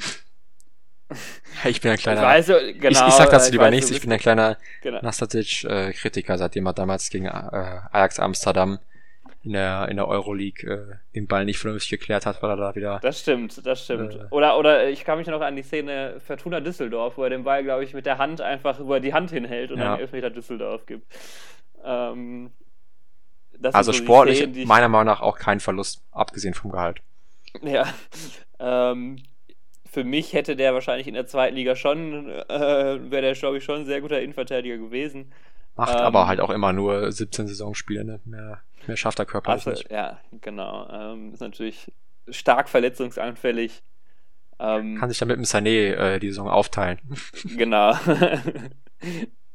ich bin ein kleiner. Ich, weiß, genau, ich, ich sag dazu lieber nichts. Ich bin ein kleiner genau. Nastasic-Kritiker, seitdem er damals gegen äh, Ajax Amsterdam in der, in der Euroleague äh, den Ball nicht vernünftig geklärt hat, weil er da wieder. Das stimmt, das stimmt. Äh, oder, oder ich kann mich noch an die Szene Fortuna Düsseldorf, wo er den Ball, glaube ich, mit der Hand einfach über die Hand hinhält und ja. dann Elfmeter Düsseldorf gibt. Ähm, also so sportlich Szenen, meiner Meinung nach auch kein Verlust, abgesehen vom Gehalt. Ja. Ähm, für mich hätte der wahrscheinlich in der zweiten Liga schon, äh, wäre der, glaube ich, schon ein sehr guter Innenverteidiger gewesen. Macht ähm, aber halt auch immer nur 17 Saisonspiele, ne? Mehr, mehr schafft er körperlich also, nicht. Ja, genau. Ähm, ist natürlich stark verletzungsanfällig. Ähm, Kann sich dann mit dem Sané äh, die Saison aufteilen. Genau.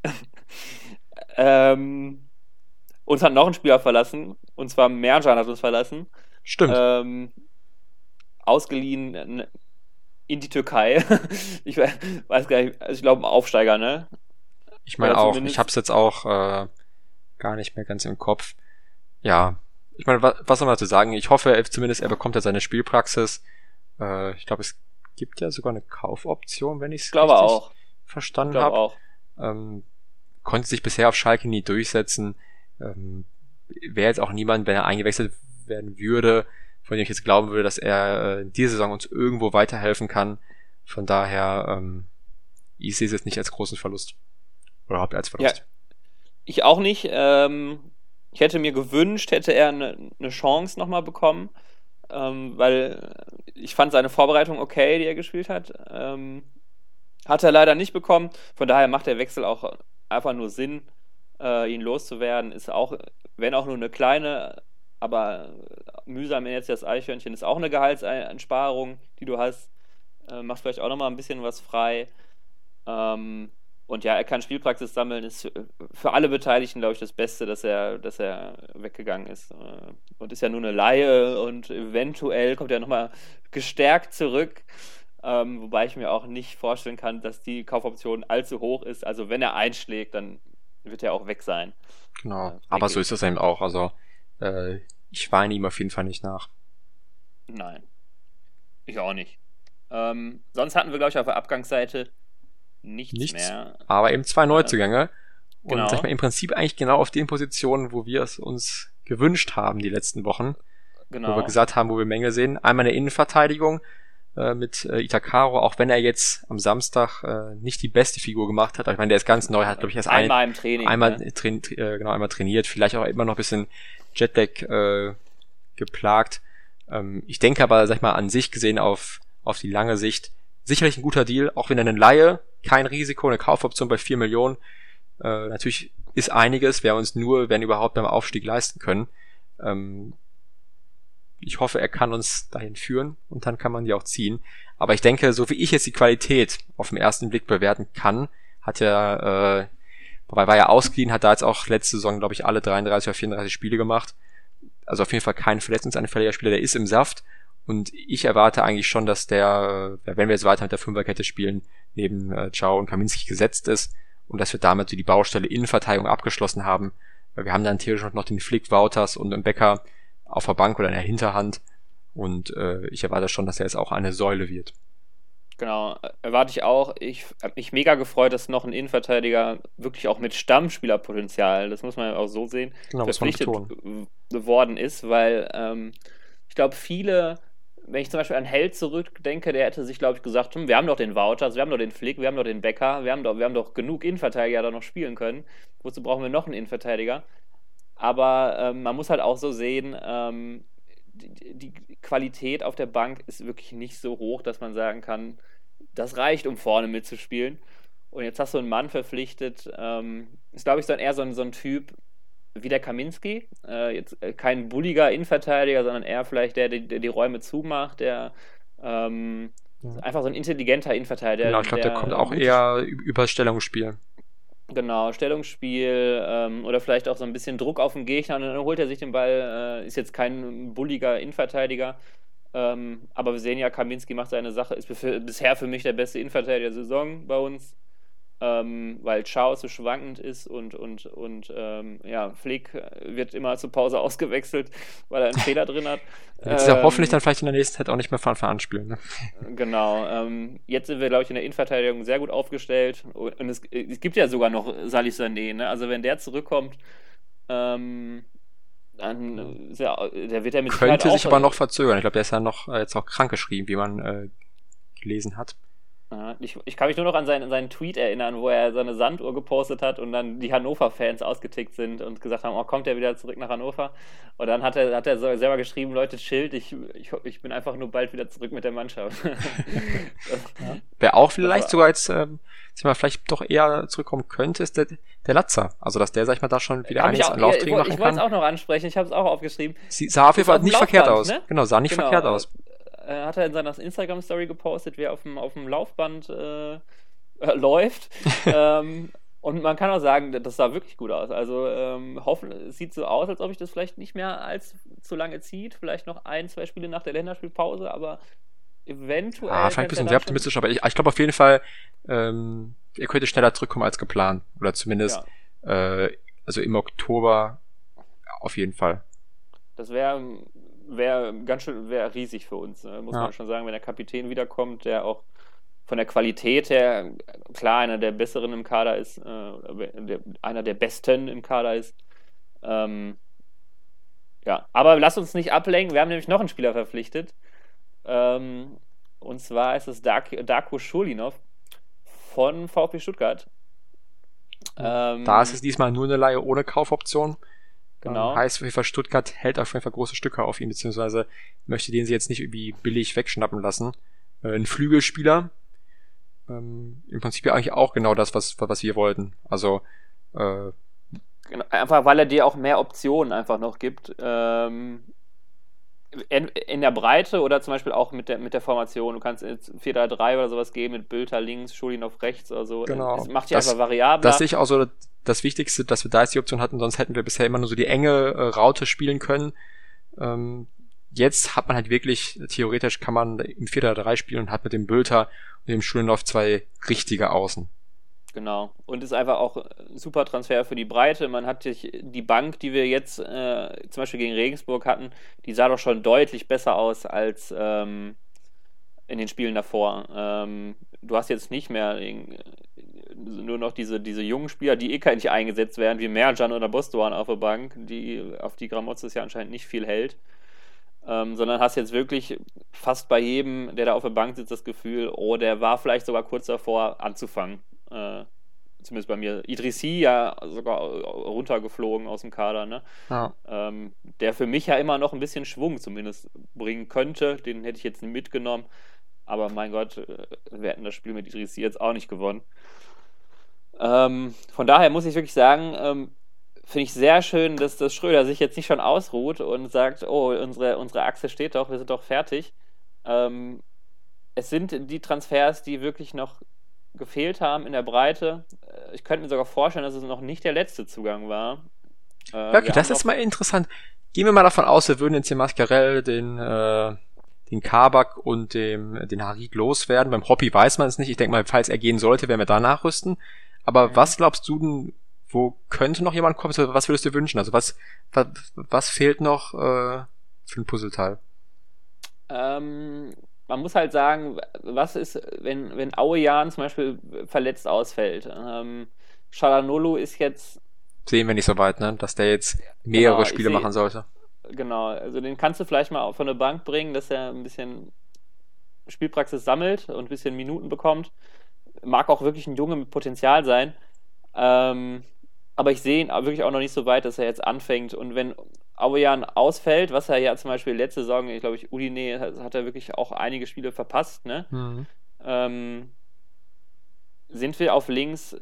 ähm, uns hat noch ein Spieler verlassen, und zwar Merjan hat uns verlassen. Stimmt. Ähm, ausgeliehen in die Türkei. ich weiß gar nicht, also ich glaube ein Aufsteiger, ne? Ich meine auch, ich habe es jetzt auch äh, gar nicht mehr ganz im Kopf. Ja, ich meine, was, was soll man dazu sagen? Ich hoffe er, zumindest, er bekommt ja seine Spielpraxis. Äh, ich glaube, es gibt ja sogar eine Kaufoption, wenn ich es richtig auch. verstanden habe. Ähm, konnte sich bisher auf Schalke nie durchsetzen. Ähm, Wäre jetzt auch niemand, wenn er eingewechselt werden würde, von dem ich jetzt glauben würde, dass er äh, in dieser Saison uns irgendwo weiterhelfen kann. Von daher, ähm, ich sehe es jetzt nicht als großen Verlust. Oder ihr als Verlust? Ja, ich auch nicht. Ähm, ich hätte mir gewünscht, hätte er eine, eine Chance nochmal bekommen, ähm, weil ich fand seine Vorbereitung okay, die er gespielt hat. Ähm, hat er leider nicht bekommen. Von daher macht der Wechsel auch einfach nur Sinn, äh, ihn loszuwerden. Ist auch, wenn auch nur eine kleine, aber mühsam jetzt das Eichhörnchen, ist auch eine Gehaltsansparung, die du hast. Äh, macht vielleicht auch nochmal ein bisschen was frei. Ähm, und ja, er kann Spielpraxis sammeln, ist für alle Beteiligten, glaube ich, das Beste, dass er, dass er weggegangen ist. Äh, und ist ja nur eine Laie und eventuell kommt er nochmal gestärkt zurück. Ähm, wobei ich mir auch nicht vorstellen kann, dass die Kaufoption allzu hoch ist. Also wenn er einschlägt, dann wird er auch weg sein. Genau, äh, aber so ist es eben auch. Also äh, ich weine ihm auf jeden Fall nicht nach. Nein, ich auch nicht. Ähm, sonst hatten wir, glaube ich, auf der Abgangsseite nichts, nichts mehr. Aber eben zwei Neuzugänge. Und genau. sag ich mal, im Prinzip eigentlich genau auf den Positionen, wo wir es uns gewünscht haben die letzten Wochen. Genau. Wo wir gesagt haben, wo wir Mängel sehen. Einmal eine Innenverteidigung äh, mit äh, Itakaro, auch wenn er jetzt am Samstag äh, nicht die beste Figur gemacht hat. Ich meine, der ist ganz neu, hat glaube ich erst einmal ein, im Training. Einmal ne? train, äh, genau, einmal trainiert, vielleicht auch immer noch ein bisschen Jetlag äh, geplagt. Ähm, ich denke aber, sag ich mal, an sich gesehen auf, auf die lange Sicht sicherlich ein guter Deal, auch wenn er eine Laie, kein Risiko, eine Kaufoption bei 4 Millionen. Äh, natürlich ist einiges, wer uns nur, wenn überhaupt, beim Aufstieg leisten können. Ähm, ich hoffe, er kann uns dahin führen und dann kann man die auch ziehen. Aber ich denke, so wie ich jetzt die Qualität auf den ersten Blick bewerten kann, hat er äh, Wobei war ja ausgeliehen, hat da jetzt auch letzte Saison, glaube ich, alle 33 oder 34 Spiele gemacht. Also auf jeden Fall kein verletzungsanfälliger Spieler, der ist im Saft. Und ich erwarte eigentlich schon, dass der, wenn wir jetzt weiter mit der Fünferkette spielen, neben äh, Ciao und Kaminski gesetzt ist und dass wir damit die Baustelle Innenverteidigung abgeschlossen haben. Wir haben dann theoretisch noch den Flick, Wouters und einen Becker auf der Bank oder in der Hinterhand. Und äh, ich erwarte schon, dass er jetzt auch eine Säule wird. Genau, erwarte ich auch. Ich habe mich mega gefreut, dass noch ein Innenverteidiger wirklich auch mit Stammspielerpotenzial, das muss man ja auch so sehen, genau, verpflichtet geworden ist, weil ähm, ich glaube, viele, wenn ich zum Beispiel an Held zurückdenke, der hätte sich, glaube ich, gesagt, hm, wir haben doch den Wouters, wir haben doch den Flick, wir haben doch den Becker, wir haben doch, wir haben doch genug Innenverteidiger da noch spielen können. Wozu brauchen wir noch einen Innenverteidiger? Aber ähm, man muss halt auch so sehen, ähm, die, die, Qualität auf der Bank ist wirklich nicht so hoch, dass man sagen kann, das reicht, um vorne mitzuspielen. Und jetzt hast du einen Mann verpflichtet, ähm, ist glaube ich dann eher so ein, so ein Typ wie der Kaminski. Äh, jetzt äh, kein bulliger Innenverteidiger, sondern eher vielleicht der, der, der die Räume zumacht, der ähm, einfach so ein intelligenter Innenverteidiger. Genau, ich glaube, der, der kommt auch eher über Stellungsspiel. Genau, Stellungsspiel ähm, oder vielleicht auch so ein bisschen Druck auf den Gegner und dann holt er sich den Ball. Äh, ist jetzt kein bulliger Innenverteidiger. Ähm, aber wir sehen ja, Kaminski macht seine Sache, ist bisher für mich der beste Innenverteidiger der Saison bei uns ähm, weil Chao so schwankend ist und, und, und ähm, ja, Flick wird immer zur Pause ausgewechselt, weil er einen Fehler drin hat. Jetzt ist er ähm, hoffentlich dann vielleicht in der nächsten Zeit auch nicht mehr von Anfang an spielen. Ne? Genau. Ähm, jetzt sind wir, glaube ich, in der Innenverteidigung sehr gut aufgestellt. Und es, es gibt ja sogar noch Salih Sané. Ne? Also wenn der zurückkommt, ähm, dann ja, der wird ja mit Könnte sich aber noch verzögern. Ich glaube, der ist ja noch äh, jetzt auch krankgeschrieben, wie man äh, gelesen hat. Ich, ich, kann mich nur noch an seinen, seinen Tweet erinnern, wo er seine Sanduhr gepostet hat und dann die Hannover-Fans ausgetickt sind und gesagt haben, oh, kommt er wieder zurück nach Hannover? Und dann hat er, hat er selber geschrieben, Leute, chillt, ich, ich, ich bin einfach nur bald wieder zurück mit der Mannschaft. ja. Wer auch vielleicht sogar jetzt, ähm, mal, vielleicht doch eher zurückkommen könnte, ist der, der Latzer. Also, dass der, sag ich mal, da schon wieder einiges an Lauftraining machen kann. Ich wollte es auch noch ansprechen, ich habe es auch aufgeschrieben. Sie sah auf jeden Fall nicht verkehrt aus. Ne? Genau, sah nicht genau. verkehrt aus äh, hat er in seiner Instagram-Story gepostet, wie er auf dem, auf dem Laufband äh, äh, läuft. ähm, und man kann auch sagen, das sah wirklich gut aus. Also ähm, hoffen, es sieht so aus, als ob ich das vielleicht nicht mehr als zu lange zieht. Vielleicht noch ein, zwei Spiele nach der Länderspielpause, aber eventuell. Ah, vielleicht ein bisschen sehr optimistisch, aber ich, ich glaube auf jeden Fall, ähm, er könnte schneller zurückkommen als geplant. Oder zumindest, ja. äh, also im Oktober auf jeden Fall. Das wäre wäre ganz schön, wäre riesig für uns, ne? muss ja. man schon sagen, wenn der Kapitän wiederkommt, der auch von der Qualität her klar einer der besseren im Kader ist, äh, einer der besten im Kader ist. Ähm, ja, aber lass uns nicht ablenken. Wir haben nämlich noch einen Spieler verpflichtet. Ähm, und zwar ist es Dark, Darko Schulinov von VfB Stuttgart. Ähm, da ist es diesmal nur eine Leihe ohne Kaufoption. Genau. Ähm, heißt auf jeden Fall, Stuttgart hält auf jeden Fall große Stücke auf ihn, beziehungsweise möchte den sie jetzt nicht irgendwie billig wegschnappen lassen. Äh, ein Flügelspieler, ähm, im Prinzip ja eigentlich auch genau das, was, was wir wollten. Also, äh, genau, einfach weil er dir auch mehr Optionen einfach noch gibt. Ähm, in, in, der Breite oder zum Beispiel auch mit der, mit der Formation. Du kannst jetzt 4-3-3 oder sowas geben mit Bülter links, Schulin auf rechts oder so. Genau. Es macht ja einfach variabel. Das sehe ich auch so das Wichtigste, dass wir da jetzt die Option hatten, sonst hätten wir bisher immer nur so die enge äh, Raute spielen können. Ähm, jetzt hat man halt wirklich, theoretisch kann man im 4-3 spielen und hat mit dem Bülter und dem Schulenlauf zwei richtige Außen. Genau. Und ist einfach auch ein super Transfer für die Breite. Man hat sich die Bank, die wir jetzt äh, zum Beispiel gegen Regensburg hatten, die sah doch schon deutlich besser aus als ähm, in den Spielen davor. Ähm, du hast jetzt nicht mehr nur noch diese, diese jungen Spieler, die eh nicht eingesetzt werden, wie Merjan oder Bostoan auf der Bank, die, auf die Gramozis ja anscheinend nicht viel hält. Ähm, sondern hast jetzt wirklich fast bei jedem, der da auf der Bank sitzt, das Gefühl, oh, der war vielleicht sogar kurz davor anzufangen. Äh, zumindest bei mir. Idrissi ja sogar runtergeflogen aus dem Kader, ne? Ja. Ähm, der für mich ja immer noch ein bisschen Schwung zumindest bringen könnte. Den hätte ich jetzt mitgenommen. Aber mein Gott, äh, wir hätten das Spiel mit Idrissi jetzt auch nicht gewonnen. Ähm, von daher muss ich wirklich sagen, ähm, finde ich sehr schön, dass, dass Schröder sich jetzt nicht schon ausruht und sagt, oh, unsere, unsere Achse steht doch, wir sind doch fertig. Ähm, es sind die Transfers, die wirklich noch gefehlt haben in der Breite. Äh, ich könnte mir sogar vorstellen, dass es noch nicht der letzte Zugang war. Äh, okay, das ist mal interessant. Gehen wir mal davon aus, wir würden jetzt den Mascarell, den, äh, den Kabak und dem, den Harid loswerden. Beim Hobby weiß man es nicht. Ich denke mal, falls er gehen sollte, werden wir da nachrüsten. Aber mhm. was glaubst du denn, wo könnte noch jemand kommen? Also, was würdest du wünschen? Also was, was, was fehlt noch äh, für ein Puzzleteil? Ähm, man muss halt sagen, was ist, wenn, wenn Aoyan zum Beispiel verletzt ausfällt? Ähm, Shalanolo ist jetzt. Sehen wir nicht so weit, ne? Dass der jetzt mehrere genau, Spiele machen sollte. Genau, also den kannst du vielleicht mal von der Bank bringen, dass er ein bisschen Spielpraxis sammelt und ein bisschen Minuten bekommt. Mag auch wirklich ein Junge mit Potenzial sein. Ähm, aber ich sehe ihn wirklich auch noch nicht so weit, dass er jetzt anfängt. Und wenn Auejan ausfällt, was er ja zum Beispiel letzte Saison, ich glaube, ich, Udine hat, hat er wirklich auch einige Spiele verpasst, ne? Mhm. Ähm, sind wir auf links,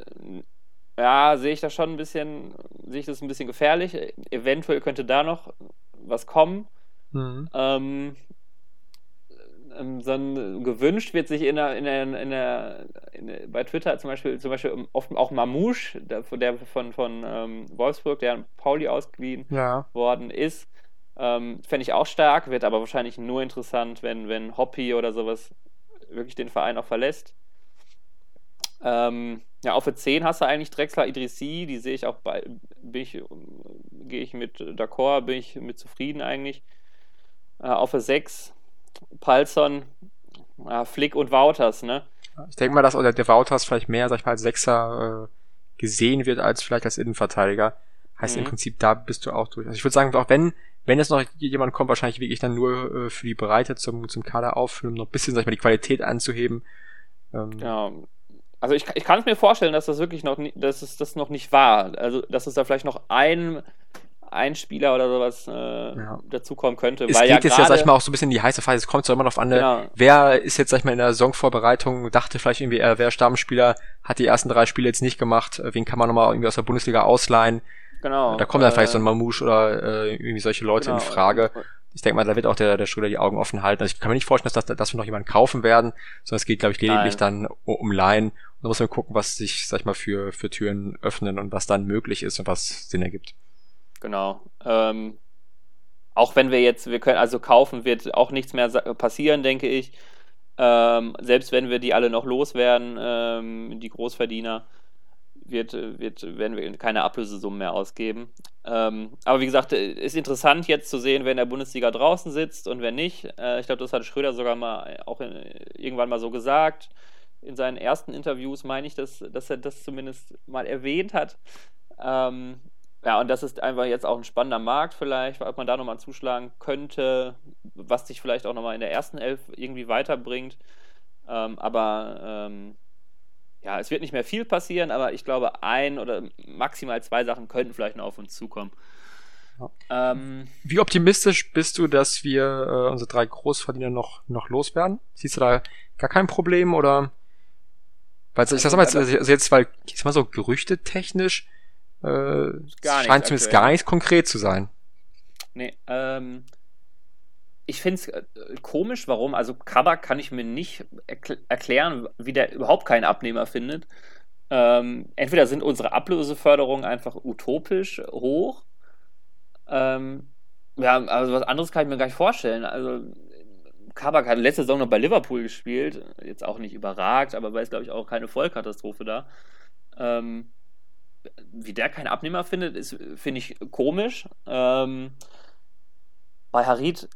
ja, sehe ich das schon ein bisschen, sehe ich das ein bisschen gefährlich. Eventuell könnte da noch was kommen. Mhm. Ähm, ähm, sondern gewünscht wird sich in der, in der, in der, in der, bei Twitter zum Beispiel, zum Beispiel oft auch Mamouche, der, der von, von ähm, Wolfsburg, der an Pauli ausgeliehen ja. worden ist. Ähm, Fände ich auch stark, wird aber wahrscheinlich nur interessant, wenn, wenn Hoppy oder sowas wirklich den Verein auch verlässt. Ähm, ja, auf der 10 hast du eigentlich Drexler Idrissi, die sehe ich auch bei, bin ich, gehe ich mit d'accord, bin ich mit zufrieden eigentlich. Äh, auf der 6 Palsson, Flick und Wouters, ne? Ich denke mal, dass der Wouters vielleicht mehr, sag ich mal, als Sechser äh, gesehen wird, als vielleicht als Innenverteidiger. Heißt mhm. im Prinzip, da bist du auch durch. Also ich würde sagen, auch wenn, wenn jetzt noch jemand kommt, wahrscheinlich wirklich dann nur äh, für die Breite zum, zum Kader auffüllen, um noch ein bisschen, sag ich mal, die Qualität anzuheben. Ähm, ja, also ich, ich kann es mir vorstellen, dass das wirklich noch, dass es das noch nicht war. Also, dass es da vielleicht noch ein ein Spieler oder sowas äh, ja. dazukommen könnte. Es weil geht ja jetzt ja, sag ich mal, auch so ein bisschen in die heiße Phase. Es kommt so immer noch an, genau. wer ist jetzt, sag ich mal, in der Saisonvorbereitung, dachte vielleicht irgendwie, er wäre Stammspieler, hat die ersten drei Spiele jetzt nicht gemacht, wen kann man nochmal irgendwie aus der Bundesliga ausleihen? Genau. Da kommt dann äh, vielleicht so ein Mamouche oder äh, irgendwie solche Leute genau. in Frage. Ich denke mal, da wird auch der, der Schröder die Augen offen halten. Also ich kann mir nicht vorstellen, dass, das, dass wir noch jemanden kaufen werden, sondern es geht, glaube ich, lediglich Nein. dann um Laien. Und da muss man gucken, was sich, sag ich mal, für, für Türen öffnen und was dann möglich ist und was Sinn ergibt. Genau. Ähm, auch wenn wir jetzt, wir können also kaufen, wird auch nichts mehr passieren, denke ich. Ähm, selbst wenn wir die alle noch loswerden, ähm, die Großverdiener, wird, wird, werden wir keine Ablösesummen mehr ausgeben. Ähm, aber wie gesagt, ist interessant jetzt zu sehen, wer in der Bundesliga draußen sitzt und wer nicht. Äh, ich glaube, das hat Schröder sogar mal auch in, irgendwann mal so gesagt. In seinen ersten Interviews meine ich, dass, dass er das zumindest mal erwähnt hat. Ähm, ja, und das ist einfach jetzt auch ein spannender Markt vielleicht, ob man da nochmal zuschlagen könnte, was sich vielleicht auch nochmal in der ersten Elf irgendwie weiterbringt. Ähm, aber ähm, ja, es wird nicht mehr viel passieren, aber ich glaube, ein oder maximal zwei Sachen könnten vielleicht noch auf uns zukommen. Ja. Ähm, Wie optimistisch bist du, dass wir äh, unsere drei Großverdiener noch, noch loswerden? Siehst du da gar kein Problem oder? Weil ich sag mal jetzt, also jetzt, weil, ich sag mal so, gerüchtetechnisch äh, scheint zumindest gar nichts konkret zu sein. Nee, ähm, ich finde es äh, komisch, warum. Also Kabak kann ich mir nicht erkl erklären, wie der überhaupt keinen Abnehmer findet. Ähm, entweder sind unsere Ablöseförderungen einfach utopisch hoch. Ähm, ja, also was anderes kann ich mir gar nicht vorstellen. Also Kabak hat letzte Saison noch bei Liverpool gespielt, jetzt auch nicht überragt, aber war jetzt glaube ich auch keine Vollkatastrophe da. Ähm, wie der keinen Abnehmer findet, ist, finde ich, komisch. Ähm, bei Harid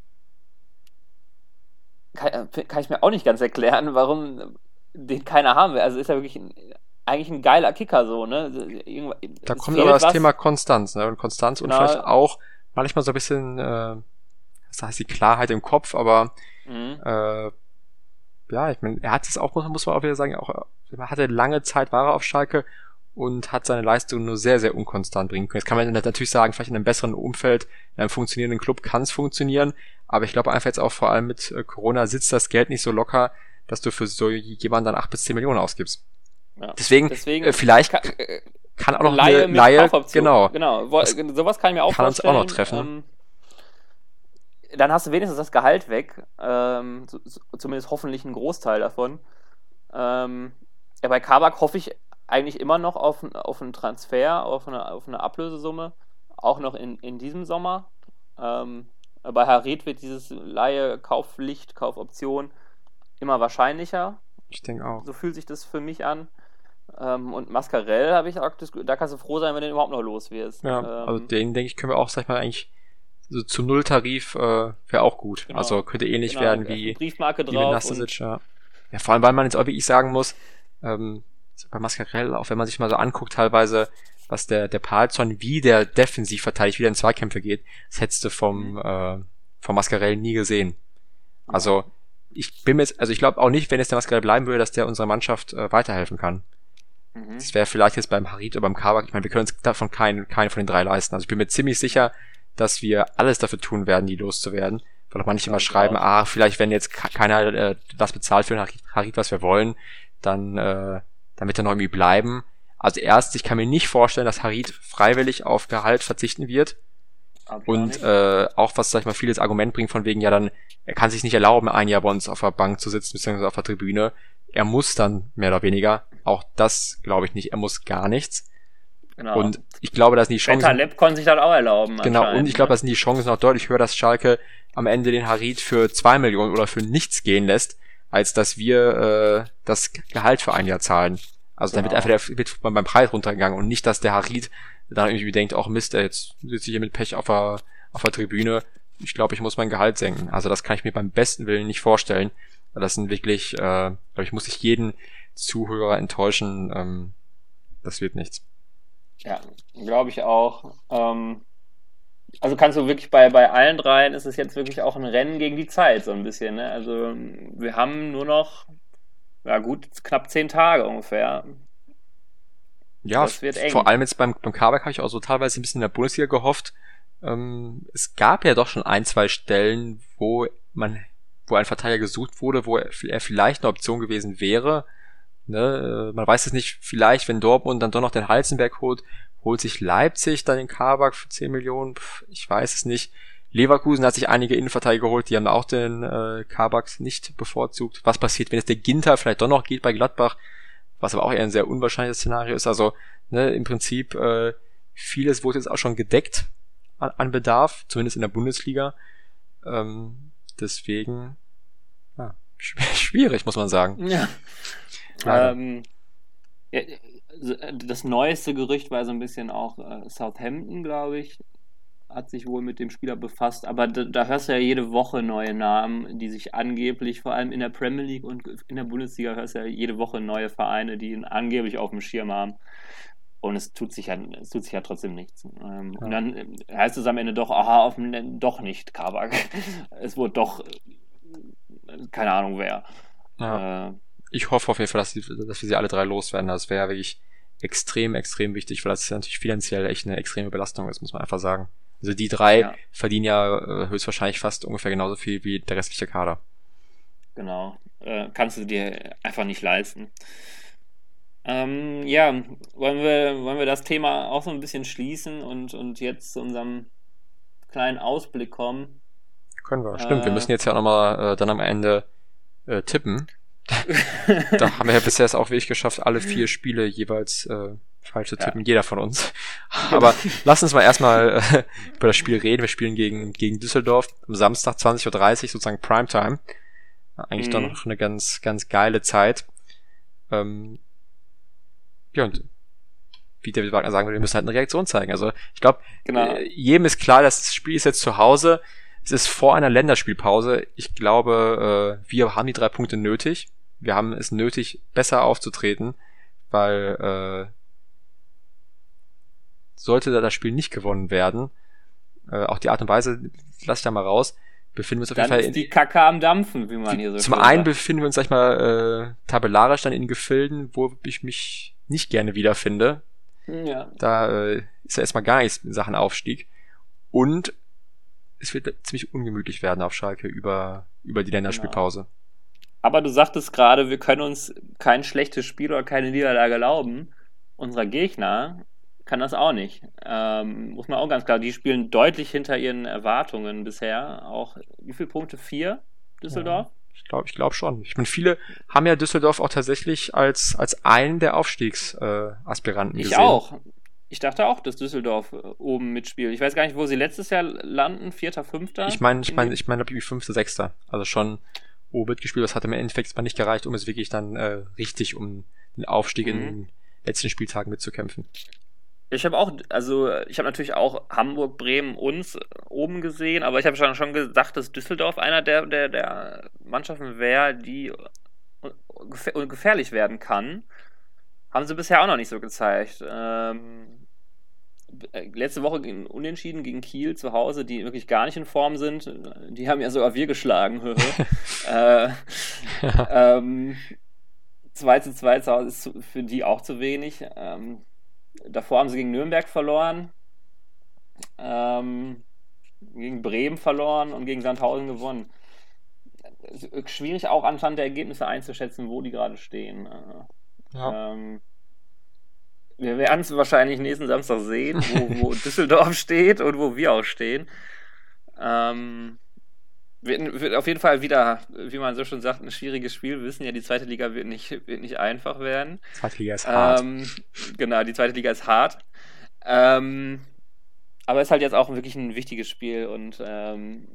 kann, kann, ich mir auch nicht ganz erklären, warum den keiner haben will. Also ist er wirklich ein, eigentlich ein geiler Kicker so, ne? Irgendwann, da kommt aber das was. Thema Konstanz, ne? Und Konstanz und genau. vielleicht auch manchmal so ein bisschen, äh, das heißt die Klarheit im Kopf, aber mhm. äh, ja, ich meine, er hat es auch, muss man auch wieder sagen, auch er hatte lange Zeit, war er auf Schalke und hat seine Leistung nur sehr, sehr unkonstant bringen können. Jetzt kann man natürlich sagen, vielleicht in einem besseren Umfeld, in einem funktionierenden Club kann es funktionieren, aber ich glaube einfach jetzt auch vor allem mit äh, Corona sitzt das Geld nicht so locker, dass du für so jemanden dann acht bis zehn Millionen ausgibst. Ja. Deswegen, Deswegen äh, vielleicht kann, äh, kann auch noch Laie eine Laie, genau, genau, das sowas kann ich mir auch kann vorstellen. uns auch noch treffen. Ähm, dann hast du wenigstens das Gehalt weg, ähm, zumindest hoffentlich einen Großteil davon. Ähm, Ja, bei Kabak hoffe ich eigentlich immer noch auf, auf einen Transfer, auf eine, auf eine Ablösesumme, auch noch in, in diesem Sommer. Ähm, bei Harit wird dieses Laie, Kaufpflicht, Kaufoption immer wahrscheinlicher. Ich denke auch. So fühlt sich das für mich an. Ähm, und Mascarell habe ich auch, da kannst du froh sein, wenn du den überhaupt noch los wirst. Ja, ähm, also den denke ich, können wir auch, sag ich mal, eigentlich so zu Null-Tarif äh, wäre auch gut. Genau. Also könnte ähnlich genau, werden wie, Briefmarke wie drauf Nastasic, ja. ja. vor allem, weil man jetzt auch wie ich sagen muss, ähm, bei Mascarell, auch wenn man sich mal so anguckt, teilweise, was der, der Palzon, wie der defensiv verteidigt, wie der in Zweikämpfe geht, das hättest du vom, mhm. äh, vom Mascarell nie gesehen. Also, ich bin mir jetzt, also ich glaube auch nicht, wenn jetzt der Mascarell bleiben würde, dass der unserer Mannschaft äh, weiterhelfen kann. Mhm. Das wäre vielleicht jetzt beim Harit oder beim Kabak, ich meine, wir können uns davon keinen, keinen von den drei leisten. Also ich bin mir ziemlich sicher, dass wir alles dafür tun werden, die loszuwerden. Weil auch manche immer schreiben, ah, vielleicht wenn jetzt keiner äh, das bezahlt für den Harit, was wir wollen, dann äh, damit er noch irgendwie bleiben. Also erst, ich kann mir nicht vorstellen, dass Harit freiwillig auf Gehalt verzichten wird. und äh, auch was, sag ich mal, vieles Argument bringt von wegen, ja dann, er kann sich nicht erlauben, ein Jahr bei uns auf der Bank zu sitzen, beziehungsweise auf der Tribüne. Er muss dann mehr oder weniger. Auch das glaube ich nicht. Er muss gar nichts. Genau. Und ich glaube, dass die Chancen. Taleb konnte sich das auch erlauben. Genau, und ich glaube, dass die Chancen auch deutlich höher, dass Schalke am Ende den Harit für zwei Millionen oder für nichts gehen lässt, als dass wir äh, das Gehalt für ein Jahr zahlen. Also dann genau. wird einfach der, wird beim Preis runtergegangen und nicht, dass der Harit dann irgendwie denkt, auch Mist, jetzt sitze ich hier mit Pech auf der, auf der Tribüne. Ich glaube, ich muss mein Gehalt senken. Also das kann ich mir beim besten Willen nicht vorstellen. Das sind wirklich, äh, glaube ich, muss ich jeden Zuhörer enttäuschen. Ähm, das wird nichts. Ja, glaube ich auch. Ähm, also kannst du wirklich bei, bei allen dreien ist es jetzt wirklich auch ein Rennen gegen die Zeit, so ein bisschen. Ne? Also wir haben nur noch, ja gut, knapp zehn Tage ungefähr. Ja, vor allem jetzt beim, beim Kabak habe ich auch so teilweise ein bisschen in der Bundesliga gehofft. Ähm, es gab ja doch schon ein, zwei Stellen, wo man, wo ein Verteidiger gesucht wurde, wo er, er vielleicht eine Option gewesen wäre. Ne? Äh, man weiß es nicht, vielleicht, wenn Dortmund dann doch noch den Halzenberg holt, holt sich Leipzig dann den Kabak für 10 Millionen, ich weiß es nicht. Leverkusen hat sich einige Innenverteidiger geholt, die haben auch den äh, Kabak nicht bevorzugt. Was passiert, wenn es der Ginter vielleicht doch noch geht bei Gladbach, was aber auch eher ein sehr unwahrscheinliches Szenario ist. Also ne, im Prinzip äh, vieles wurde jetzt auch schon gedeckt an, an Bedarf, zumindest in der Bundesliga. Ähm, deswegen ja, schwierig, muss man sagen. Ja. Ähm, ja, das neueste Gerücht war so ein bisschen auch äh, Southampton, glaube ich, hat sich wohl mit dem Spieler befasst. Aber da, da, hörst du ja jede Woche neue Namen, die sich angeblich, vor allem in der Premier League und in der Bundesliga, hörst du ja jede Woche neue Vereine, die ihn angeblich auf dem Schirm haben. Und es tut sich ja, es tut sich ja trotzdem nichts. Ähm, ja. Und dann äh, heißt es am Ende doch, aha, auf dem, doch nicht Kabak. es wurde doch, äh, keine Ahnung wer. Ja. Äh, ich hoffe auf jeden Fall, dass, die, dass wir sie alle drei loswerden. Das wäre wirklich extrem, extrem wichtig, weil das natürlich finanziell echt eine extreme Belastung ist, muss man einfach sagen. Also die drei ja. verdienen ja äh, höchstwahrscheinlich fast ungefähr genauso viel wie der restliche Kader. Genau. Äh, kannst du dir einfach nicht leisten. Ähm, ja, wollen wir, wollen wir das Thema auch so ein bisschen schließen und, und jetzt zu unserem kleinen Ausblick kommen? Können wir, stimmt. Äh, wir müssen jetzt ja nochmal äh, dann am Ende äh, tippen. da haben wir ja bisher es auch wirklich geschafft, alle vier Spiele jeweils äh, falsch zu tippen, ja. jeder von uns. Aber lass uns mal erstmal äh, über das Spiel reden. Wir spielen gegen, gegen Düsseldorf am Samstag 20.30 Uhr, sozusagen Primetime. Eigentlich mhm. doch noch eine ganz, ganz geile Zeit. Ähm, ja, und wie David Wagner sagen würde, wir müssen halt eine Reaktion zeigen. Also ich glaube, genau. äh, jedem ist klar, das Spiel ist jetzt zu Hause. Es ist vor einer Länderspielpause. Ich glaube, äh, wir haben die drei Punkte nötig wir haben es nötig, besser aufzutreten, weil äh, sollte da das Spiel nicht gewonnen werden, äh, auch die Art und Weise, lass ich da mal raus, befinden wir uns auf dann jeden Fall in die Kacke am Dampfen, wie man hier so Zum einen sagt. befinden wir uns, sag ich mal, äh, tabellarisch dann in Gefilden, wo ich mich nicht gerne wiederfinde. Ja. Da äh, ist ja erstmal gar nichts in Sachen Aufstieg. Und es wird ziemlich ungemütlich werden auf Schalke über, über die Länderspielpause. Genau. Aber du sagtest gerade, wir können uns kein schlechtes Spiel oder keine Niederlage erlauben. Unser Gegner kann das auch nicht. Ähm, muss man auch ganz klar, die spielen deutlich hinter ihren Erwartungen bisher. Auch wie viele Punkte? Vier, Düsseldorf? Ja, Ich glaube ich glaub schon. Ich meine, viele haben ja Düsseldorf auch tatsächlich als, als einen der Aufstiegsaspiranten äh, gesehen. Ich auch. Ich dachte auch, dass Düsseldorf äh, oben mitspielt. Ich weiß gar nicht, wo sie letztes Jahr landen, vierter, fünfter. Ich meine, ich meine, ich meine, irgendwie fünfter, sechster. Also schon oben mitgespielt. Das hat im Endeffekt mal nicht gereicht, um es wirklich dann äh, richtig um den Aufstieg mhm. in den letzten Spieltagen mitzukämpfen. Ich habe auch, also ich habe natürlich auch Hamburg, Bremen, uns oben gesehen, aber ich habe schon, schon gesagt, dass Düsseldorf einer der, der, der Mannschaften wäre, die gefährlich werden kann. Haben sie bisher auch noch nicht so gezeigt. Ähm, letzte Woche gegen Unentschieden gegen Kiel zu Hause, die wirklich gar nicht in Form sind. Die haben ja sogar wir geschlagen. äh, ähm, 2 zu 2 zu Hause ist für die auch zu wenig. Ähm, davor haben sie gegen Nürnberg verloren, ähm, gegen Bremen verloren und gegen Sandhausen gewonnen. Schwierig auch anhand der Ergebnisse einzuschätzen, wo die gerade stehen. Ja. Ähm, wir werden es wahrscheinlich nächsten Samstag sehen, wo, wo Düsseldorf steht und wo wir auch stehen. Ähm, wird, wird, auf jeden Fall wieder, wie man so schon sagt, ein schwieriges Spiel. Wir wissen ja, die zweite Liga wird nicht, wird nicht einfach werden. Die zweite Liga ist hart. Ähm, genau, die zweite Liga ist hart. Ähm, aber es ist halt jetzt auch wirklich ein wichtiges Spiel und ähm,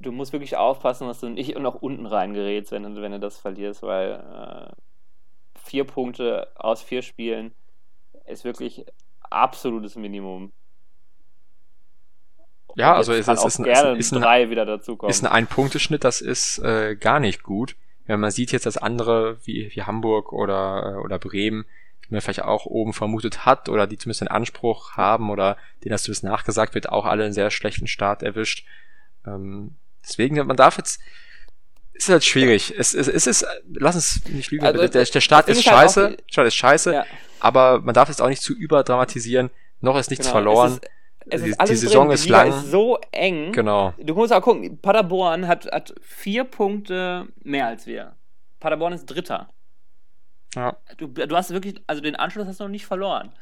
du musst wirklich aufpassen, dass du nicht noch unten reingerätst, wenn, wenn du das verlierst, weil äh, vier Punkte aus vier Spielen ist wirklich absolutes Minimum. Ja, also es ist, ist, gerne ist, ein, drei wieder dazukommen. ist ein Ein-Punkte-Schnitt, das ist äh, gar nicht gut. Wenn man sieht jetzt, dass andere wie, wie Hamburg oder, äh, oder Bremen, die man vielleicht auch oben vermutet hat oder die zumindest einen Anspruch haben oder denen das zumindest nachgesagt wird, auch alle einen sehr schlechten Start erwischt. Ähm, deswegen, man darf jetzt, ist halt schwierig. Es, es, es ist, lass uns nicht lügen, also, der, der Start ist halt scheiße, halt Start ist scheiße, ja. aber man darf es auch nicht zu überdramatisieren. Noch ist nichts genau. verloren. Es ist, die, die Saison drin. ist die lang. ist so eng. Genau. Du musst auch gucken, Paderborn hat, hat vier Punkte mehr als wir. Paderborn ist Dritter. Ja. Du, du hast wirklich, also den Anschluss hast du noch nicht verloren.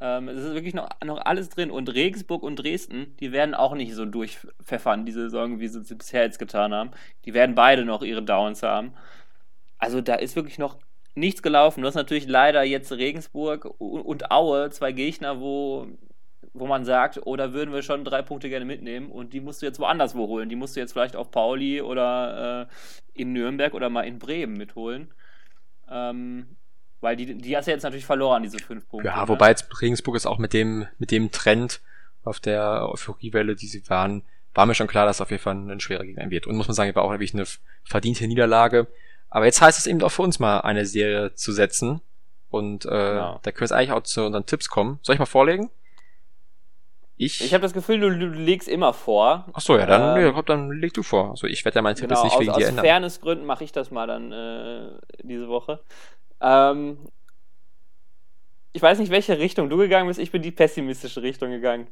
Ähm, es ist wirklich noch, noch alles drin. Und Regensburg und Dresden, die werden auch nicht so durchpfeffern, diese Saison, wie sie es bisher jetzt getan haben. Die werden beide noch ihre Downs haben. Also da ist wirklich noch nichts gelaufen. Du hast natürlich leider jetzt Regensburg und Aue, zwei Gegner, wo, wo man sagt, oh, da würden wir schon drei Punkte gerne mitnehmen und die musst du jetzt woanders wo holen. Die musst du jetzt vielleicht auf Pauli oder äh, in Nürnberg oder mal in Bremen mitholen. Ähm, weil die, die hast du jetzt natürlich verloren, diese fünf Punkte. Ja, ne? wobei jetzt Regensburg ist auch mit dem, mit dem Trend auf der Euphoriewelle, die sie waren, war mir schon klar, dass auf jeden Fall ein schwerer Gegner wird. Und muss man sagen, war auch wirklich eine verdiente Niederlage. Aber jetzt heißt es eben auch für uns mal eine Serie zu setzen. Und äh, genau. da können wir jetzt eigentlich auch zu unseren Tipps kommen. Soll ich mal vorlegen? Ich, ich habe das Gefühl, du, legst immer vor. Ach so, ja, dann, ähm, ja, dann leg du vor. Also ich werde ja meinen Tipp genau, jetzt nicht wegen aus, dir ändern. Aus Fairnessgründen mache ich das mal dann äh, diese Woche. Ähm, ich weiß nicht, welche Richtung du gegangen bist. Ich bin die pessimistische Richtung gegangen.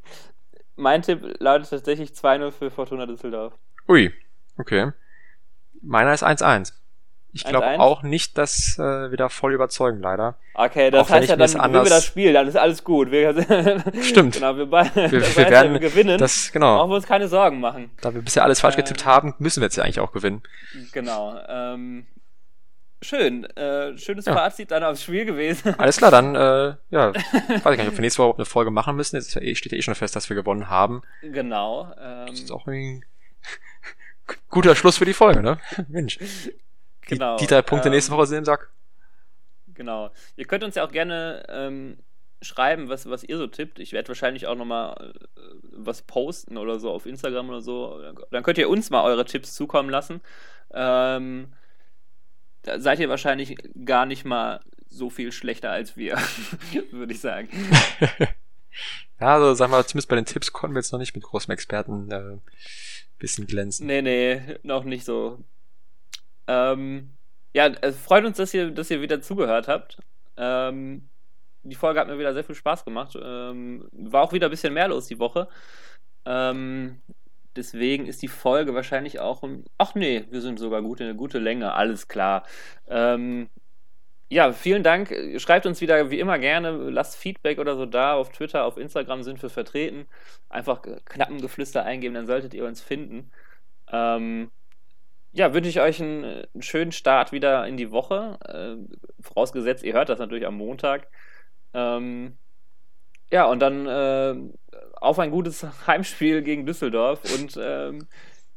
Mein Tipp lautet tatsächlich 2-0 für Fortuna Düsseldorf. Ui, okay. Meiner ist 1-1. Ich glaube auch nicht, dass äh, wir da voll überzeugen, leider. Okay, das heißt ja, dann anders... wir das Spiel, dann ist alles gut. Wir, Stimmt. genau, wir, wir, wir werden ja, wir gewinnen. Das, genau. Brauchen wir uns keine Sorgen machen. Da wir bisher alles falsch getippt äh, haben, müssen wir jetzt ja eigentlich auch gewinnen. Genau. Ähm, schön. Äh, schönes ja. Fazit dann aufs Spiel gewesen. Alles klar, dann, äh, ja, weiß ich gar nicht, ob wir nächste Woche eine Folge machen müssen. Jetzt steht ja eh schon fest, dass wir gewonnen haben. Genau. Ähm, das ist auch ein guter Schluss für die Folge, ne? Mensch. Die, genau. Die drei Punkte ähm, nächste Woche sind im Sack. Genau. Ihr könnt uns ja auch gerne ähm, schreiben, was, was ihr so tippt. Ich werde wahrscheinlich auch nochmal äh, was posten oder so auf Instagram oder so. Dann könnt ihr uns mal eure Tipps zukommen lassen. Ähm, da seid ihr wahrscheinlich gar nicht mal so viel schlechter als wir, würde ich sagen. ja, also sagen wir, zumindest bei den Tipps konnten wir jetzt noch nicht mit großen Experten äh, bisschen glänzen. Nee, nee, noch nicht so. Ähm, ja, es freut uns, dass ihr, dass ihr wieder zugehört habt. Ähm, die Folge hat mir wieder sehr viel Spaß gemacht. Ähm, war auch wieder ein bisschen mehr los die Woche. Ähm, deswegen ist die Folge wahrscheinlich auch. Ach nee, wir sind sogar gut in eine gute Länge, alles klar. Ähm, ja, vielen Dank. Schreibt uns wieder wie immer gerne. Lasst Feedback oder so da. Auf Twitter, auf Instagram sind wir vertreten. Einfach knappen Geflüster eingeben, dann solltet ihr uns finden. Ähm, ja, wünsche ich euch einen, einen, schönen Start wieder in die Woche. Äh, vorausgesetzt, ihr hört das natürlich am Montag. Ähm, ja, und dann äh, auf ein gutes Heimspiel gegen Düsseldorf und ähm,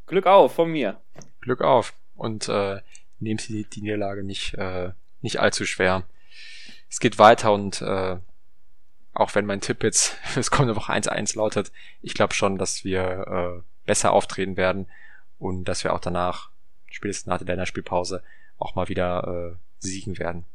Glück auf von mir. Glück auf und äh, nehmen Sie die Niederlage nicht, äh, nicht allzu schwer. Es geht weiter und äh, auch wenn mein Tipp jetzt es kommt Woche 1-1 lautet, ich glaube schon, dass wir äh, besser auftreten werden und dass wir auch danach, spätestens nach der Länderspielpause, auch mal wieder äh, siegen werden.